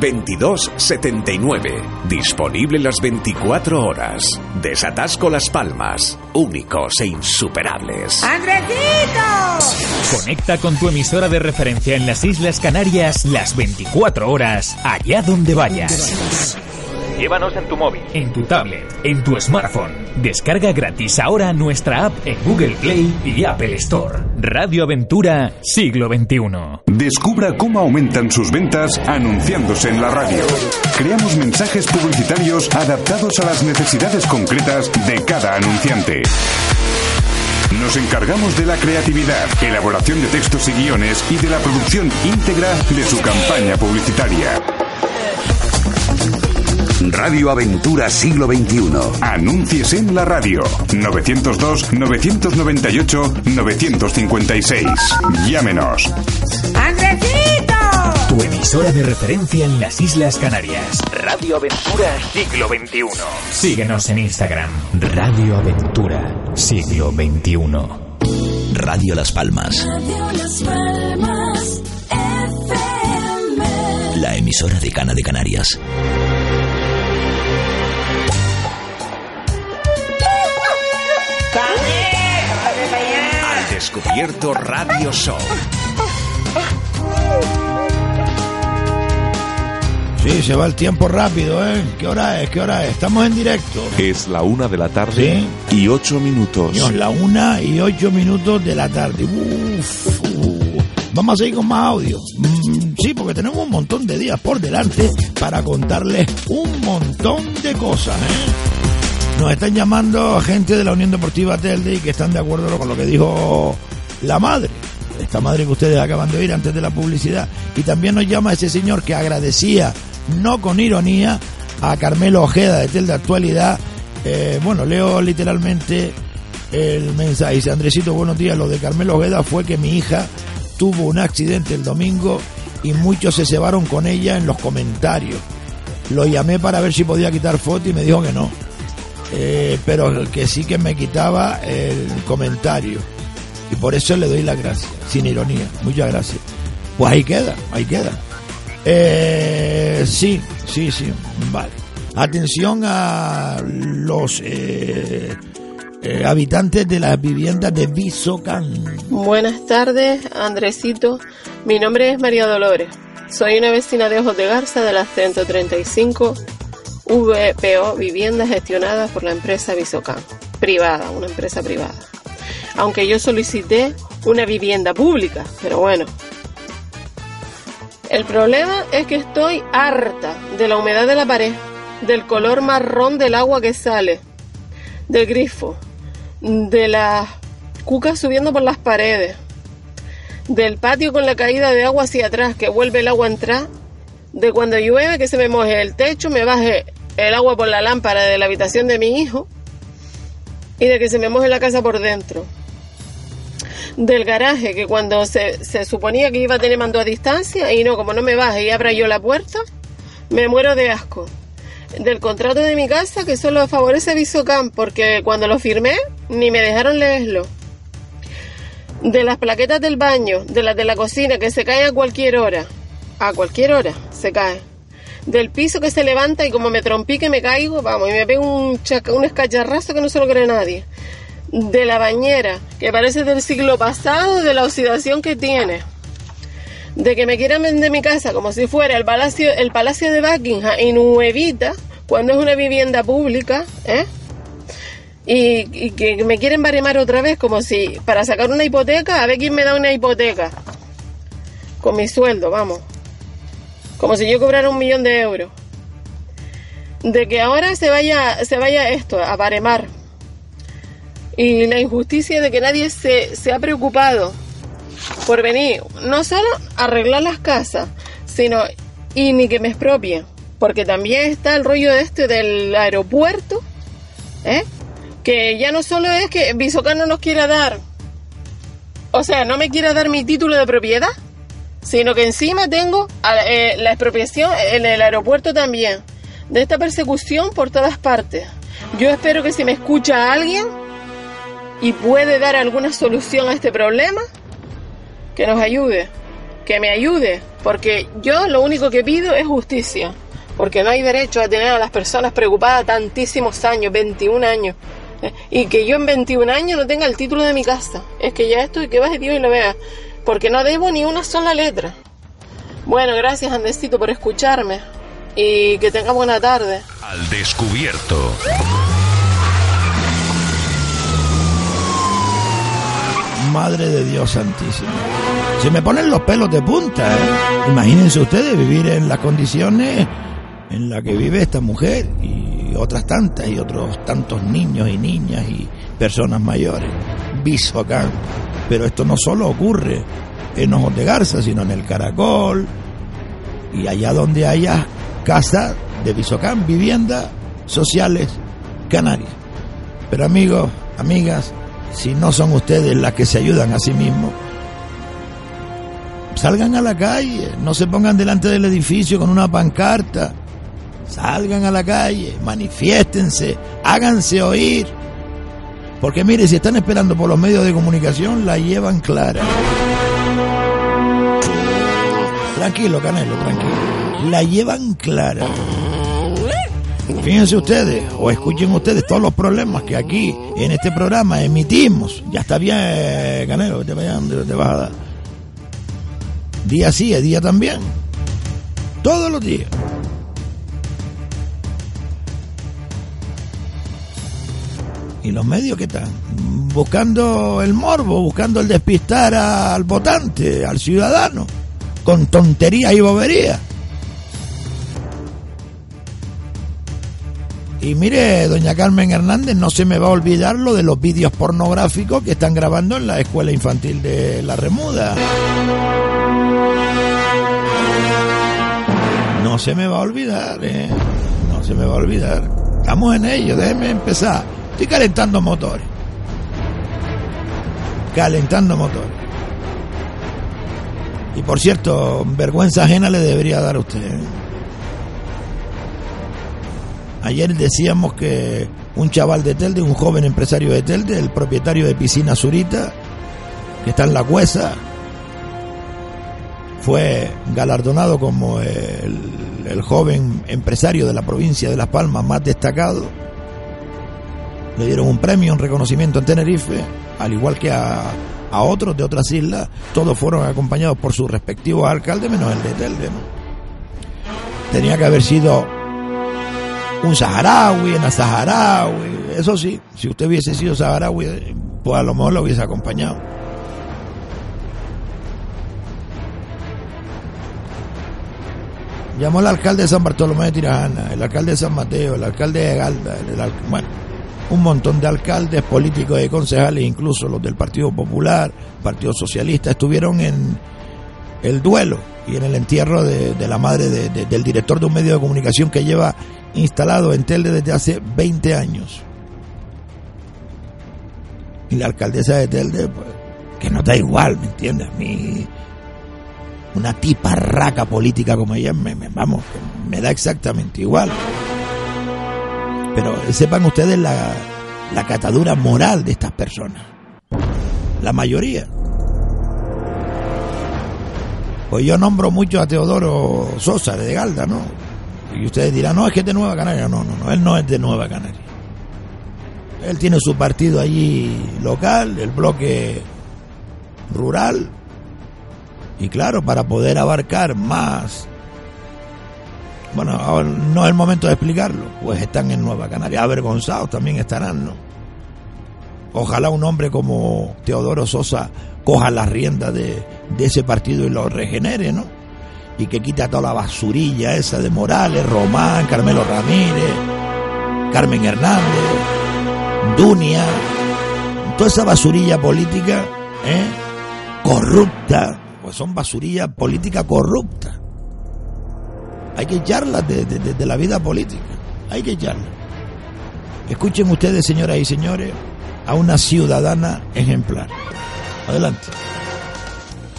Speaker 29: 22 79. Disponible las 24 horas. Desatasco Las Palmas. Únicos e insuperables.
Speaker 2: ¡Andresito! Conecta con tu emisora de referencia en las Islas Canarias las 24 horas, allá donde vayas. Llévanos en tu móvil, en tu tablet, en tu smartphone. Descarga gratis ahora nuestra app en Google Play y Apple Store. Radio Aventura Siglo XXI.
Speaker 32: Descubra cómo aumentan sus ventas anunciándose en la radio. Creamos mensajes publicitarios adaptados a las necesidades concretas de cada anunciante. Nos encargamos de la creatividad, elaboración de textos y guiones y de la producción íntegra de su campaña publicitaria.
Speaker 9: Radio Aventura Siglo XXI.
Speaker 32: Anuncies en la radio. 902-998-956. Llámenos.
Speaker 2: ¡Andresito! Tu emisora de referencia en las Islas Canarias. Radio Aventura Siglo XXI. Síguenos en Instagram. Radio Aventura Siglo XXI.
Speaker 33: Radio Las Palmas.
Speaker 34: Radio Las Palmas FM.
Speaker 33: La emisora de Cana de Canarias.
Speaker 29: Descubierto Radio Show.
Speaker 4: Sí, se va el tiempo rápido, ¿eh? ¿Qué hora es? ¿Qué hora es? Estamos en directo.
Speaker 35: Es la una de la tarde y ocho minutos.
Speaker 4: Dios, la una y ocho minutos de la tarde. Uf, uh. Vamos a seguir con más audio. Mm, sí, porque tenemos un montón de días por delante para contarles un montón de cosas, ¿eh? Nos están llamando gente de la Unión Deportiva Telde y que están de acuerdo con lo que dijo la madre. Esta madre que ustedes acaban de oír antes de la publicidad. Y también nos llama ese señor que agradecía, no con ironía, a Carmelo Ojeda de Telde Actualidad. Eh, bueno, leo literalmente el mensaje. Dice Andresito, buenos días. Lo de Carmelo Ojeda fue que mi hija tuvo un accidente el domingo y muchos se cebaron con ella en los comentarios. Lo llamé para ver si podía quitar foto y me dijo que no. Eh, pero que sí que me quitaba el comentario. Y por eso le doy las gracias, sin ironía. Muchas gracias. Pues ahí queda, ahí queda. Eh, sí, sí, sí, vale. Atención a los eh, eh, habitantes de las viviendas de Visocán.
Speaker 36: Buenas tardes, Andresito. Mi nombre es María Dolores. Soy una vecina de Ojos de Garza de la 135 VPO, viviendas gestionadas por la empresa Visocán. Privada, una empresa privada. Aunque yo solicité una vivienda pública, pero bueno. El problema es que estoy harta de la humedad de la pared, del color marrón del agua que sale, del grifo, de las cucas subiendo por las paredes, del patio con la caída de agua hacia atrás que vuelve el agua a entrar, de cuando llueve que se me moje el techo, me baje el agua por la lámpara de la habitación de mi hijo y de que se me moje la casa por dentro. Del garaje, que cuando se, se suponía que iba a tener mando a distancia y no, como no me baje y abra yo la puerta, me muero de asco. Del contrato de mi casa, que solo favorece Visocam, porque cuando lo firmé ni me dejaron leerlo. De las plaquetas del baño, de las de la cocina, que se caen a cualquier hora. A cualquier hora se cae. Del piso que se levanta y como me trompique me caigo, vamos, y me pego un, un escacharrazo que no se lo cree nadie. De la bañera, que parece del siglo pasado, de la oxidación que tiene. de que me quieran vender mi casa como si fuera el palacio, el palacio de Buckingham y nuevita, cuando es una vivienda pública, ¿eh? Y, que me quieren baremar otra vez como si para sacar una hipoteca, a ver quién me da una hipoteca. Con mi sueldo, vamos. Como si yo cobrara un millón de euros. De que ahora se vaya, se vaya esto, a baremar. Y la injusticia de que nadie se, se ha preocupado por venir, no solo a arreglar las casas, sino y ni que me expropien. Porque también está el rollo este del aeropuerto, ¿eh? que ya no solo es que Bisocan no nos quiera dar, o sea, no me quiera dar mi título de propiedad, sino que encima tengo eh, la expropiación en el aeropuerto también, de esta persecución por todas partes. Yo espero que si me escucha alguien y puede dar alguna solución a este problema, que nos ayude, que me ayude, porque yo lo único que pido es justicia, porque no hay derecho a tener a las personas preocupadas tantísimos años, 21 años, y que yo en 21 años no tenga el título de mi casa. Es que ya estoy, que baje Dios y lo vea. Porque no debo ni una sola letra. Bueno, gracias Andesito por escucharme. Y que tenga buena tarde.
Speaker 9: Al descubierto.
Speaker 4: Madre de Dios Santísimo. Se me ponen los pelos de punta. ¿eh? Imagínense ustedes vivir en las condiciones en las que vive esta mujer. Y otras tantas y otros tantos niños y niñas y personas mayores. Bisocán. Pero esto no solo ocurre en Ojos de Garza, sino en el Caracol y allá donde haya casa de Bisocán, viviendas sociales canarias. Pero amigos, amigas, si no son ustedes las que se ayudan a sí mismos, salgan a la calle, no se pongan delante del edificio con una pancarta Salgan a la calle, manifiéstense, háganse oír. Porque mire, si están esperando por los medios de comunicación, la llevan clara. Tranquilo, Canelo, tranquilo. La llevan clara. Fíjense ustedes, o escuchen ustedes todos los problemas que aquí, en este programa, emitimos. Ya está bien, Canelo, te, te vas a dar. Día sí, día también. Todos los días. ¿Y los medios qué están? Buscando el morbo, buscando el despistar al votante, al ciudadano, con tontería y bobería. Y mire, doña Carmen Hernández, no se me va a olvidar lo de los vídeos pornográficos que están grabando en la escuela infantil de La Remuda. No se me va a olvidar, ¿eh? No se me va a olvidar. Estamos en ello, déjeme empezar. Estoy calentando motores. Calentando motores. Y por cierto, vergüenza ajena le debería dar a usted. ¿eh? Ayer decíamos que un chaval de Telde, un joven empresario de Telde, el propietario de Piscina Zurita, que está en la Cuesa, fue galardonado como el, el joven empresario de la provincia de Las Palmas más destacado le dieron un premio, un reconocimiento en Tenerife, al igual que a, a otros de otras islas, todos fueron acompañados por sus respectivos alcaldes, menos el de Telde. Tenía que haber sido un saharaui, una saharaui, eso sí, si usted hubiese sido saharaui, pues a lo mejor lo hubiese acompañado. Llamó al alcalde de San Bartolomé de Tirajana, el alcalde de San Mateo, el alcalde de Galda, el, bueno, un montón de alcaldes, políticos y concejales, incluso los del Partido Popular, Partido Socialista, estuvieron en el duelo y en el entierro de, la madre del director de un medio de comunicación que lleva instalado en Telde desde hace 20 años. Y la alcaldesa de Telde, pues, que no da igual, ¿me entiendes? Mí, una tipa raca política como ella, me, vamos, me da exactamente igual. Pero sepan ustedes la, la catadura moral de estas personas. La mayoría. Pues yo nombro mucho a Teodoro Sosa de Galda, ¿no? Y ustedes dirán, no, es que es de Nueva Canaria. No, no, no, él no es de Nueva Canaria. Él tiene su partido allí local, el bloque rural, Y claro, para poder abarcar más bueno, no es el momento de explicarlo, pues están en Nueva Canaria, avergonzados también estarán, ¿no? Ojalá un hombre como Teodoro Sosa coja la rienda de, ese partido y lo regenere, ¿no? Y que quite toda la basurilla esa de Morales, Román, Carmelo Ramírez, Carmen Hernández, Dunia, toda esa basurilla política, ¿eh? Corrupta, pues son basurilla política corrupta. Hay que echarla de, de, de la vida política, hay que echarla. Escuchen ustedes, señoras y señores, a una ciudadana ejemplar. Adelante.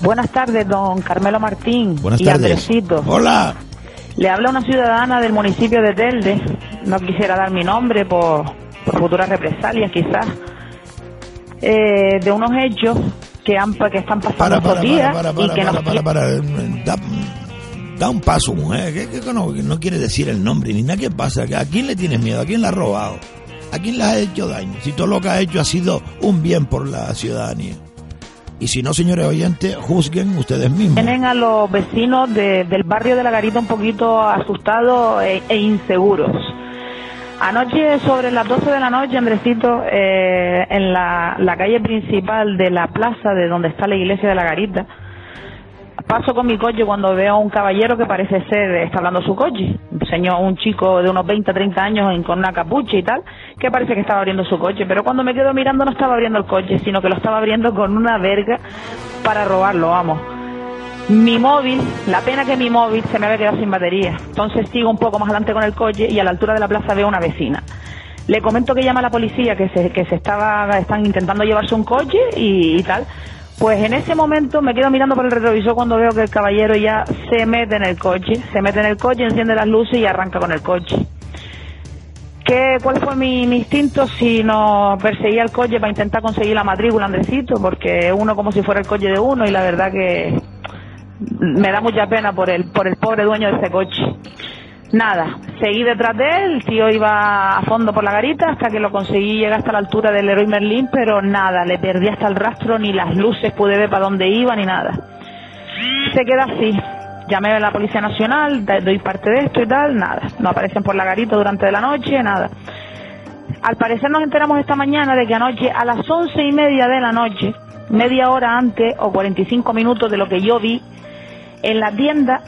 Speaker 37: Buenas tardes, don Carmelo Martín
Speaker 4: Buenas
Speaker 37: y
Speaker 4: tardes.
Speaker 37: Andresito.
Speaker 4: Hola.
Speaker 37: Le habla una ciudadana del municipio de Telde. No quisiera dar mi nombre por, por futuras represalias, quizás. Eh, de unos hechos que, han, que están pasando
Speaker 4: Para,
Speaker 37: estos
Speaker 4: para,
Speaker 37: días
Speaker 4: para, para,
Speaker 37: y que
Speaker 4: para,
Speaker 37: nos
Speaker 4: para, para, Da, un paso, mujer. que no, no quiere decir el nombre ni nada. ¿Qué pasa? ¿A quién le tienes miedo? ¿A quién le has robado? ¿A quién le has hecho daño? Si todo lo que has hecho ha sido un bien por la ciudadanía. Y si no, señores oyentes, juzguen ustedes mismos.
Speaker 37: tienen a los vecinos de- del barrio de la Garita un poquito asustados e, e inseguros. Anoche, sobre las 12 de la noche, Andresito, eh, en la, la calle principal de la plaza de donde está la iglesia de la Garita, paso con mi coche cuando veo a un caballero que parece ser, está hablando su coche, un señor, un chico de unos 20, 30 años con una capucha y tal, que parece que estaba abriendo su coche, pero cuando me quedo mirando no estaba abriendo el coche, sino que lo estaba abriendo con una verga para robarlo, vamos. Mi móvil, la pena que mi móvil se me había quedado sin batería. Entonces sigo un poco más adelante con el coche y a la altura de la plaza veo una vecina. Le comento que llama a la policía, que se, que se estaba, están intentando llevarse un coche y tal. Pues en ese momento me quedo mirando por el retrovisor cuando veo que el caballero ya se mete en el coche, se mete en el coche, enciende las luces y arranca con el coche. ¿Qué, ¿Cuál fue mi, instinto si no perseguía el coche para intentar conseguir la matrícula, Andresito? Porque uno como si fuera el coche de uno y la verdad que me da mucha pena por el, por el pobre dueño de ese coche. Nada, seguí detrás de él, el tío iba a fondo por la garita hasta que lo conseguí llegar hasta la altura del Leroy Merlin, pero nada, le perdí hasta el rastro, ni las luces pude ver para dónde iba, ni nada. Se queda así. Llamé a la Policía Nacional, doy parte de esto y tal, nada. No aparecen por la garita durante la noche, nada. Al parecer nos enteramos esta mañana de que anoche a las once y media de la noche, media hora antes o 45 minutos de lo que yo vi, en la tienda,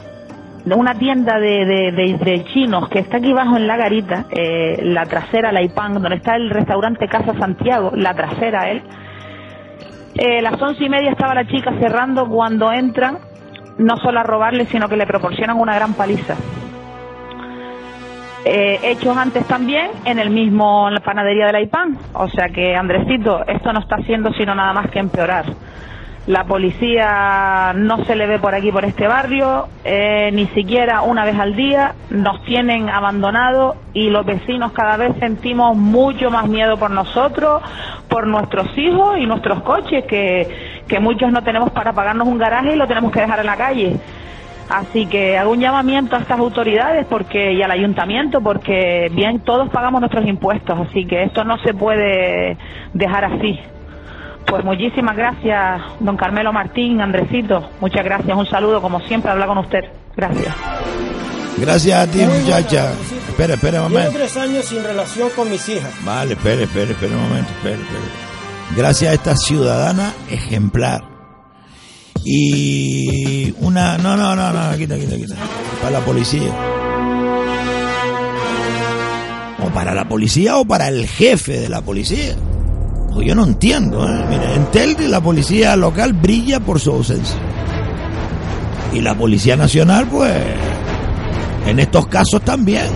Speaker 37: una tienda de, de, de- de chinos que está aquí abajo en la garita, eh, la trasera, la IPAN, donde está el restaurante Casa Santiago, la trasera él, eh, las once y media estaba la chica cerrando cuando entran, no solo a robarle, sino que le proporcionan una gran paliza. Eh, hechos antes también en el mismo en la panadería de la IPAN. O sea que, Andresito, esto no está haciendo sino nada más que empeorar. La policía no se le ve por aquí, por este barrio, eh, ni siquiera una vez al día. Nos tienen abandonados y los vecinos cada vez sentimos mucho más miedo por nosotros, por nuestros hijos y nuestros coches, que, que muchos no tenemos para pagarnos un garaje y lo tenemos que dejar en la calle. Así que hago un llamamiento a estas autoridades porque y al ayuntamiento porque bien todos pagamos nuestros impuestos, así que esto no se puede dejar así. Pues muchísimas gracias, don Carmelo Martín, Andresito, muchas gracias, un saludo como siempre hablar con usted. Gracias.
Speaker 4: Gracias a ti, muchacha. Espera, espera un
Speaker 38: Llevo
Speaker 4: momento.
Speaker 38: tres años sin relación con mis hijas.
Speaker 4: Vale, espere, espere, espere un momento, espere, espere. Gracias a esta ciudadana ejemplar. Y una... No, no, no, no, quita, quita, quita. Para la policía. O para la policía o para el jefe de la policía. Yo no entiendo, ¿eh? En Telde la policía local brilla por su ausencia. Y la Policía Nacional, pues, en estos casos también.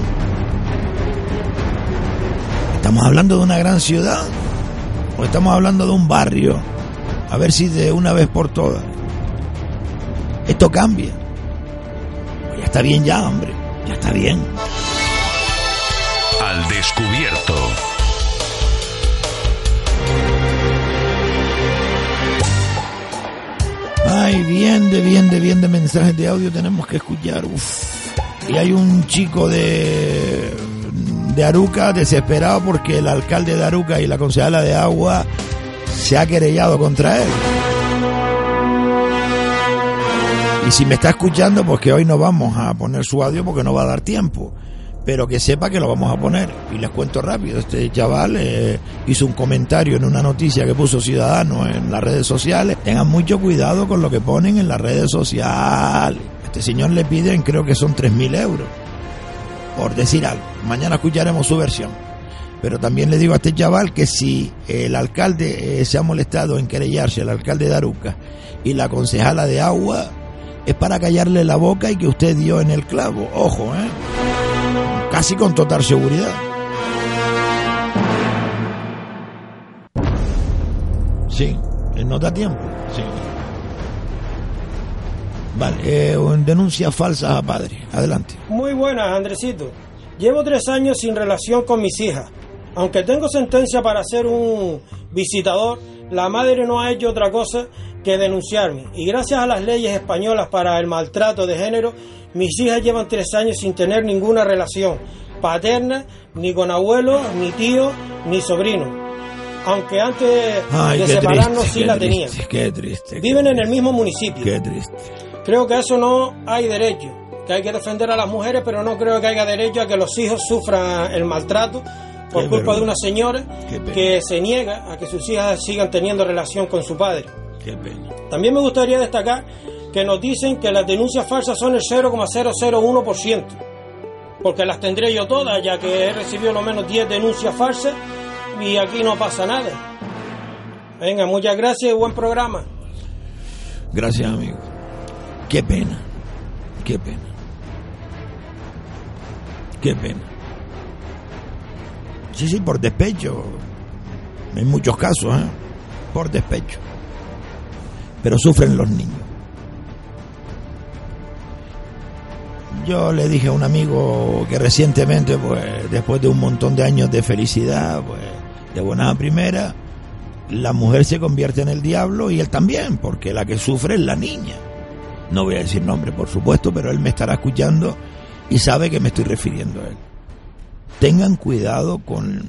Speaker 4: ¿Estamos hablando de una gran ciudad? ¿O estamos hablando de un barrio? A ver si de una vez por todas. Esto cambia. Pues ya está bien ya, hombre. Ya está bien.
Speaker 9: Al descubierto.
Speaker 4: Ay, bien de bien de bien de mensajes de audio tenemos que escuchar. Uf. Y hay un chico de de Aruca desesperado porque el alcalde de Aruca y la concejala de agua se ha querellado contra él. Y si me está escuchando, pues que hoy no vamos a poner su audio porque no va a dar tiempo. Pero que sepa que lo vamos a poner. Y les cuento rápido, este chaval eh, hizo un comentario en una noticia que puso Ciudadanos en las redes sociales. Tengan mucho cuidado con lo que ponen en las redes sociales. Este señor le piden, creo que son 3.000 euros. Por decir algo. Mañana escucharemos su versión. Pero también le digo a este chaval que si el alcalde eh, se ha molestado en querellarse, el alcalde de Aruca y la concejala de agua, es para callarle la boca y que usted dio en el clavo. Ojo, ¿eh? Casi con total seguridad. Sí, no da tiempo. Sí. Vale, eh, denuncia falsa a padre. Adelante.
Speaker 38: Muy buenas, Andresito. Llevo tres años sin relación con mis hijas. Aunque tengo sentencia para ser un visitador, la madre no ha hecho otra cosa que denunciarme. Y gracias a las leyes españolas para el maltrato de género, mis hijas llevan tres años sin tener ninguna relación paterna, ni con abuelo, ni tío, ni sobrino. Aunque antes de separarnos sí la tenían.
Speaker 4: Qué triste.
Speaker 38: Viven en el mismo municipio.
Speaker 4: Qué triste.
Speaker 38: Creo que eso no hay derecho. Que hay que defender a las mujeres, pero no creo que haya derecho a que los hijos sufran el maltrato por culpa de una señora que se niega a que sus hijas sigan teniendo relación con su padre. También me gustaría destacar que nos dicen que las denuncias falsas son el 0,001%, porque las tendré yo todas, ya que he recibido lo menos 10 denuncias falsas y aquí no pasa nada. Venga, muchas gracias y buen programa.
Speaker 4: Gracias, amigo. Qué pena, qué pena. Qué pena. Sí, sí, por despecho. En muchos casos, ¿eh? Por despecho. Pero sufren los niños. Yo le dije a un amigo que recientemente, pues, después de un montón de años de felicidad, pues, de buena primera, la mujer se convierte en el diablo y él también, porque la que sufre es la niña. No voy a decir nombre, por supuesto, pero él me estará escuchando y sabe que me estoy refiriendo a él tengan cuidado con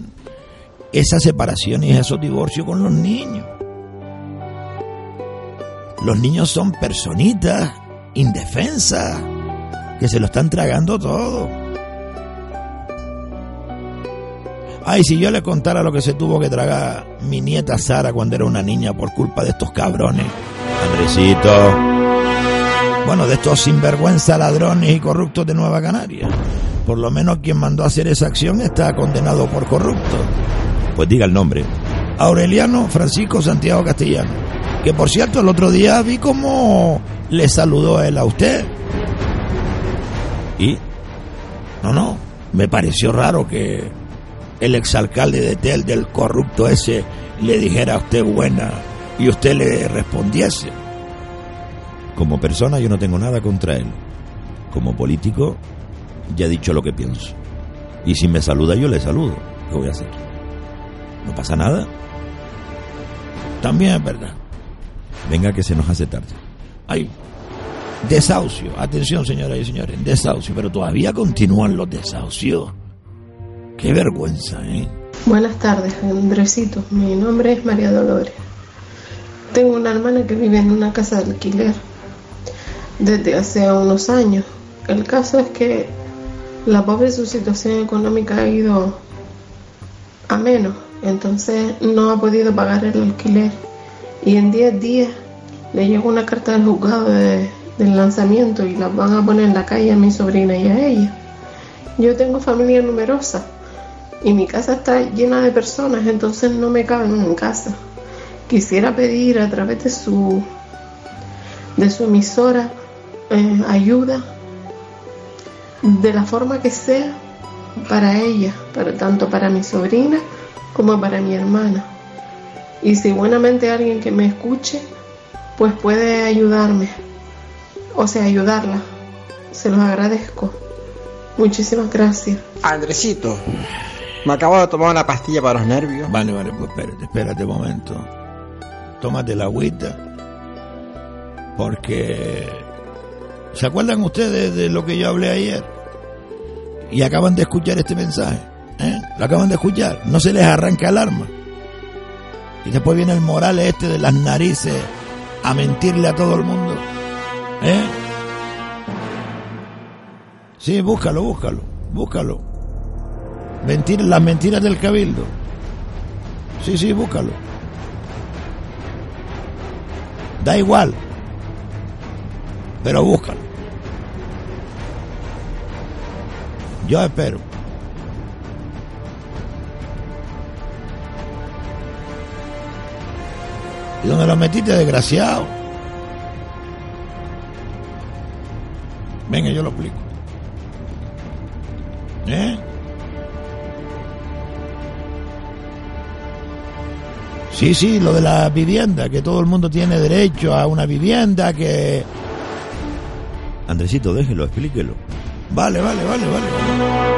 Speaker 4: esa separación y esos divorcios con los niños. Los niños son personitas indefensas que se lo están tragando todo. Ay, si yo le contara lo que se tuvo que tragar mi nieta Sara cuando era una niña por culpa de estos cabrones. Andresito. Bueno, de estos sinvergüenza ladrones y corruptos de Nueva Canaria. Por lo menos quien mandó a hacer esa acción está condenado por corrupto.
Speaker 6: Pues diga el nombre.
Speaker 4: Aureliano Francisco Santiago Castellano. Que por cierto, el otro día vi cómo le saludó él a usted.
Speaker 6: ¿Y?
Speaker 4: No, no. Me pareció raro que el exalcalde de Tel del corrupto ese le dijera a usted buena y usted le respondiese.
Speaker 6: Como persona yo no tengo nada contra él. Como político ya he dicho lo que pienso. Y si me saluda, yo le saludo. ¿Qué voy a hacer? ¿No pasa nada?
Speaker 4: También es verdad.
Speaker 6: Venga, que se nos hace tarde.
Speaker 4: Hay desahucio. Atención, señoras y señores, desahucio. Pero todavía continúan los desahucios. Qué vergüenza, ¿eh?
Speaker 36: Buenas tardes, Andresito. Mi nombre es María Dolores. Tengo una hermana que vive en una casa de alquiler desde hace unos años. El caso es que la pobre su situación económica ha ido a menos, entonces no ha podido pagar el alquiler y en 10 días le llegó una carta del juzgado del lanzamiento y la van a poner en la calle a mi sobrina y a ella. Yo tengo familia numerosa y mi casa está llena de personas, entonces no me caben en casa. Quisiera pedir a través de su de su emisora eh, ayuda de la forma que sea para ella, para, tanto para mi sobrina como para mi hermana. Y si buenamente alguien que me escuche, pues puede ayudarme, o sea, ayudarla. Se los agradezco. Muchísimas gracias.
Speaker 39: Andresito, me acabo de tomar una pastilla para los nervios.
Speaker 4: Vale, vale, pues espérate, espérate un momento. Tómate la agüita. Porque ¿Se acuerdan ustedes de lo que yo hablé ayer? Y acaban de escuchar este mensaje. ¿eh? Lo acaban de escuchar. No se les arranca el arma. Y después viene el moral este de las narices a mentirle a todo el mundo. ¿Eh? Sí, búscalo, búscalo, búscalo. Mentir, las mentiras del cabildo. Sí, sí, búscalo. Da igual. Pero búscalo. Yo espero. ¿Y dónde lo metiste, desgraciado? Venga, yo lo explico. ¿Eh? Sí, sí, lo de la vivienda, que todo el mundo tiene derecho a una vivienda, que...
Speaker 6: Andresito, déjelo, explíquelo.
Speaker 4: Vale, vale, vale, vale.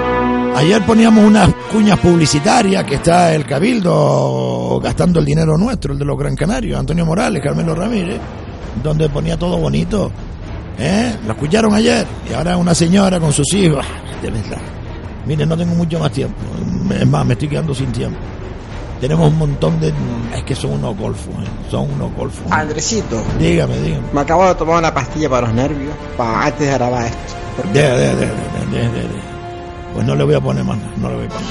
Speaker 4: Ayer poníamos unas cuñas publicitarias que está el Cabildo gastando el dinero nuestro, el de los Gran Canarios, Antonio Morales, Carmelo Ramírez, donde ponía todo bonito. ¿Eh? Lo escucharon ayer y ahora una señora con sus hijos. Ah, de verdad. Mire, no tengo mucho más tiempo. Es más, me estoy quedando sin tiempo. Tenemos un montón de... Es que son unos golfos, ¿eh? son unos golfos.
Speaker 39: Andresito.
Speaker 4: Dígame, dígame.
Speaker 39: Me acabo de tomar una pastilla para los nervios para antes de grabar esto.
Speaker 4: De, de, de, de, de, de. Pues no le voy a poner más, no le voy a poner.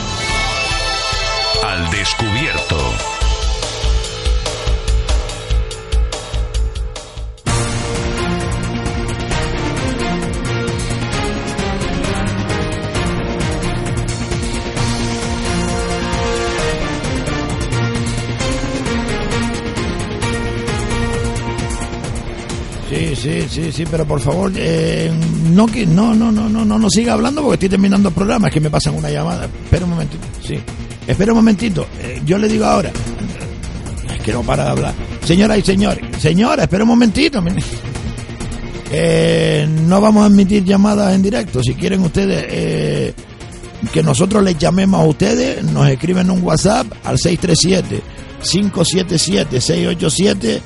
Speaker 9: Al descubierto.
Speaker 4: Sí, sí, pero por favor, eh, no no, no, no, no, no, no siga hablando porque estoy terminando el programa, es que me pasan una llamada. Espera un momentito, sí. Espera un momentito, eh, yo le digo ahora. Es que no para de hablar. Señoras y señores, señora, espera un momentito. Eh, no vamos a admitir llamadas en directo. Si quieren ustedes eh, que nosotros les llamemos a ustedes, nos escriben un WhatsApp al 637 577 687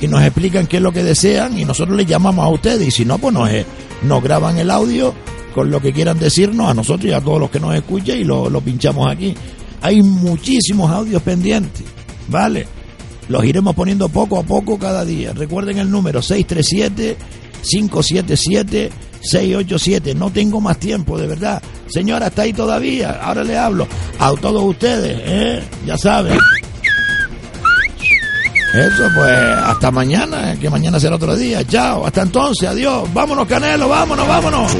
Speaker 4: y nos explican qué es lo que desean y nosotros les llamamos a ustedes y si no, pues nos, eh, nos graban el audio con lo que quieran decirnos a nosotros y a todos los que nos escuchen y lo, lo pinchamos aquí. Hay muchísimos audios pendientes, ¿vale? Los iremos poniendo poco a poco cada día. Recuerden el número 637-577-687. No tengo más tiempo, de verdad. Señora, está ahí todavía. Ahora le hablo. A todos ustedes, ¿eh? Ya saben. Eso, pues, hasta mañana, que mañana será otro día. Chao, hasta entonces, adiós. Vámonos, Canelo, vámonos, vámonos.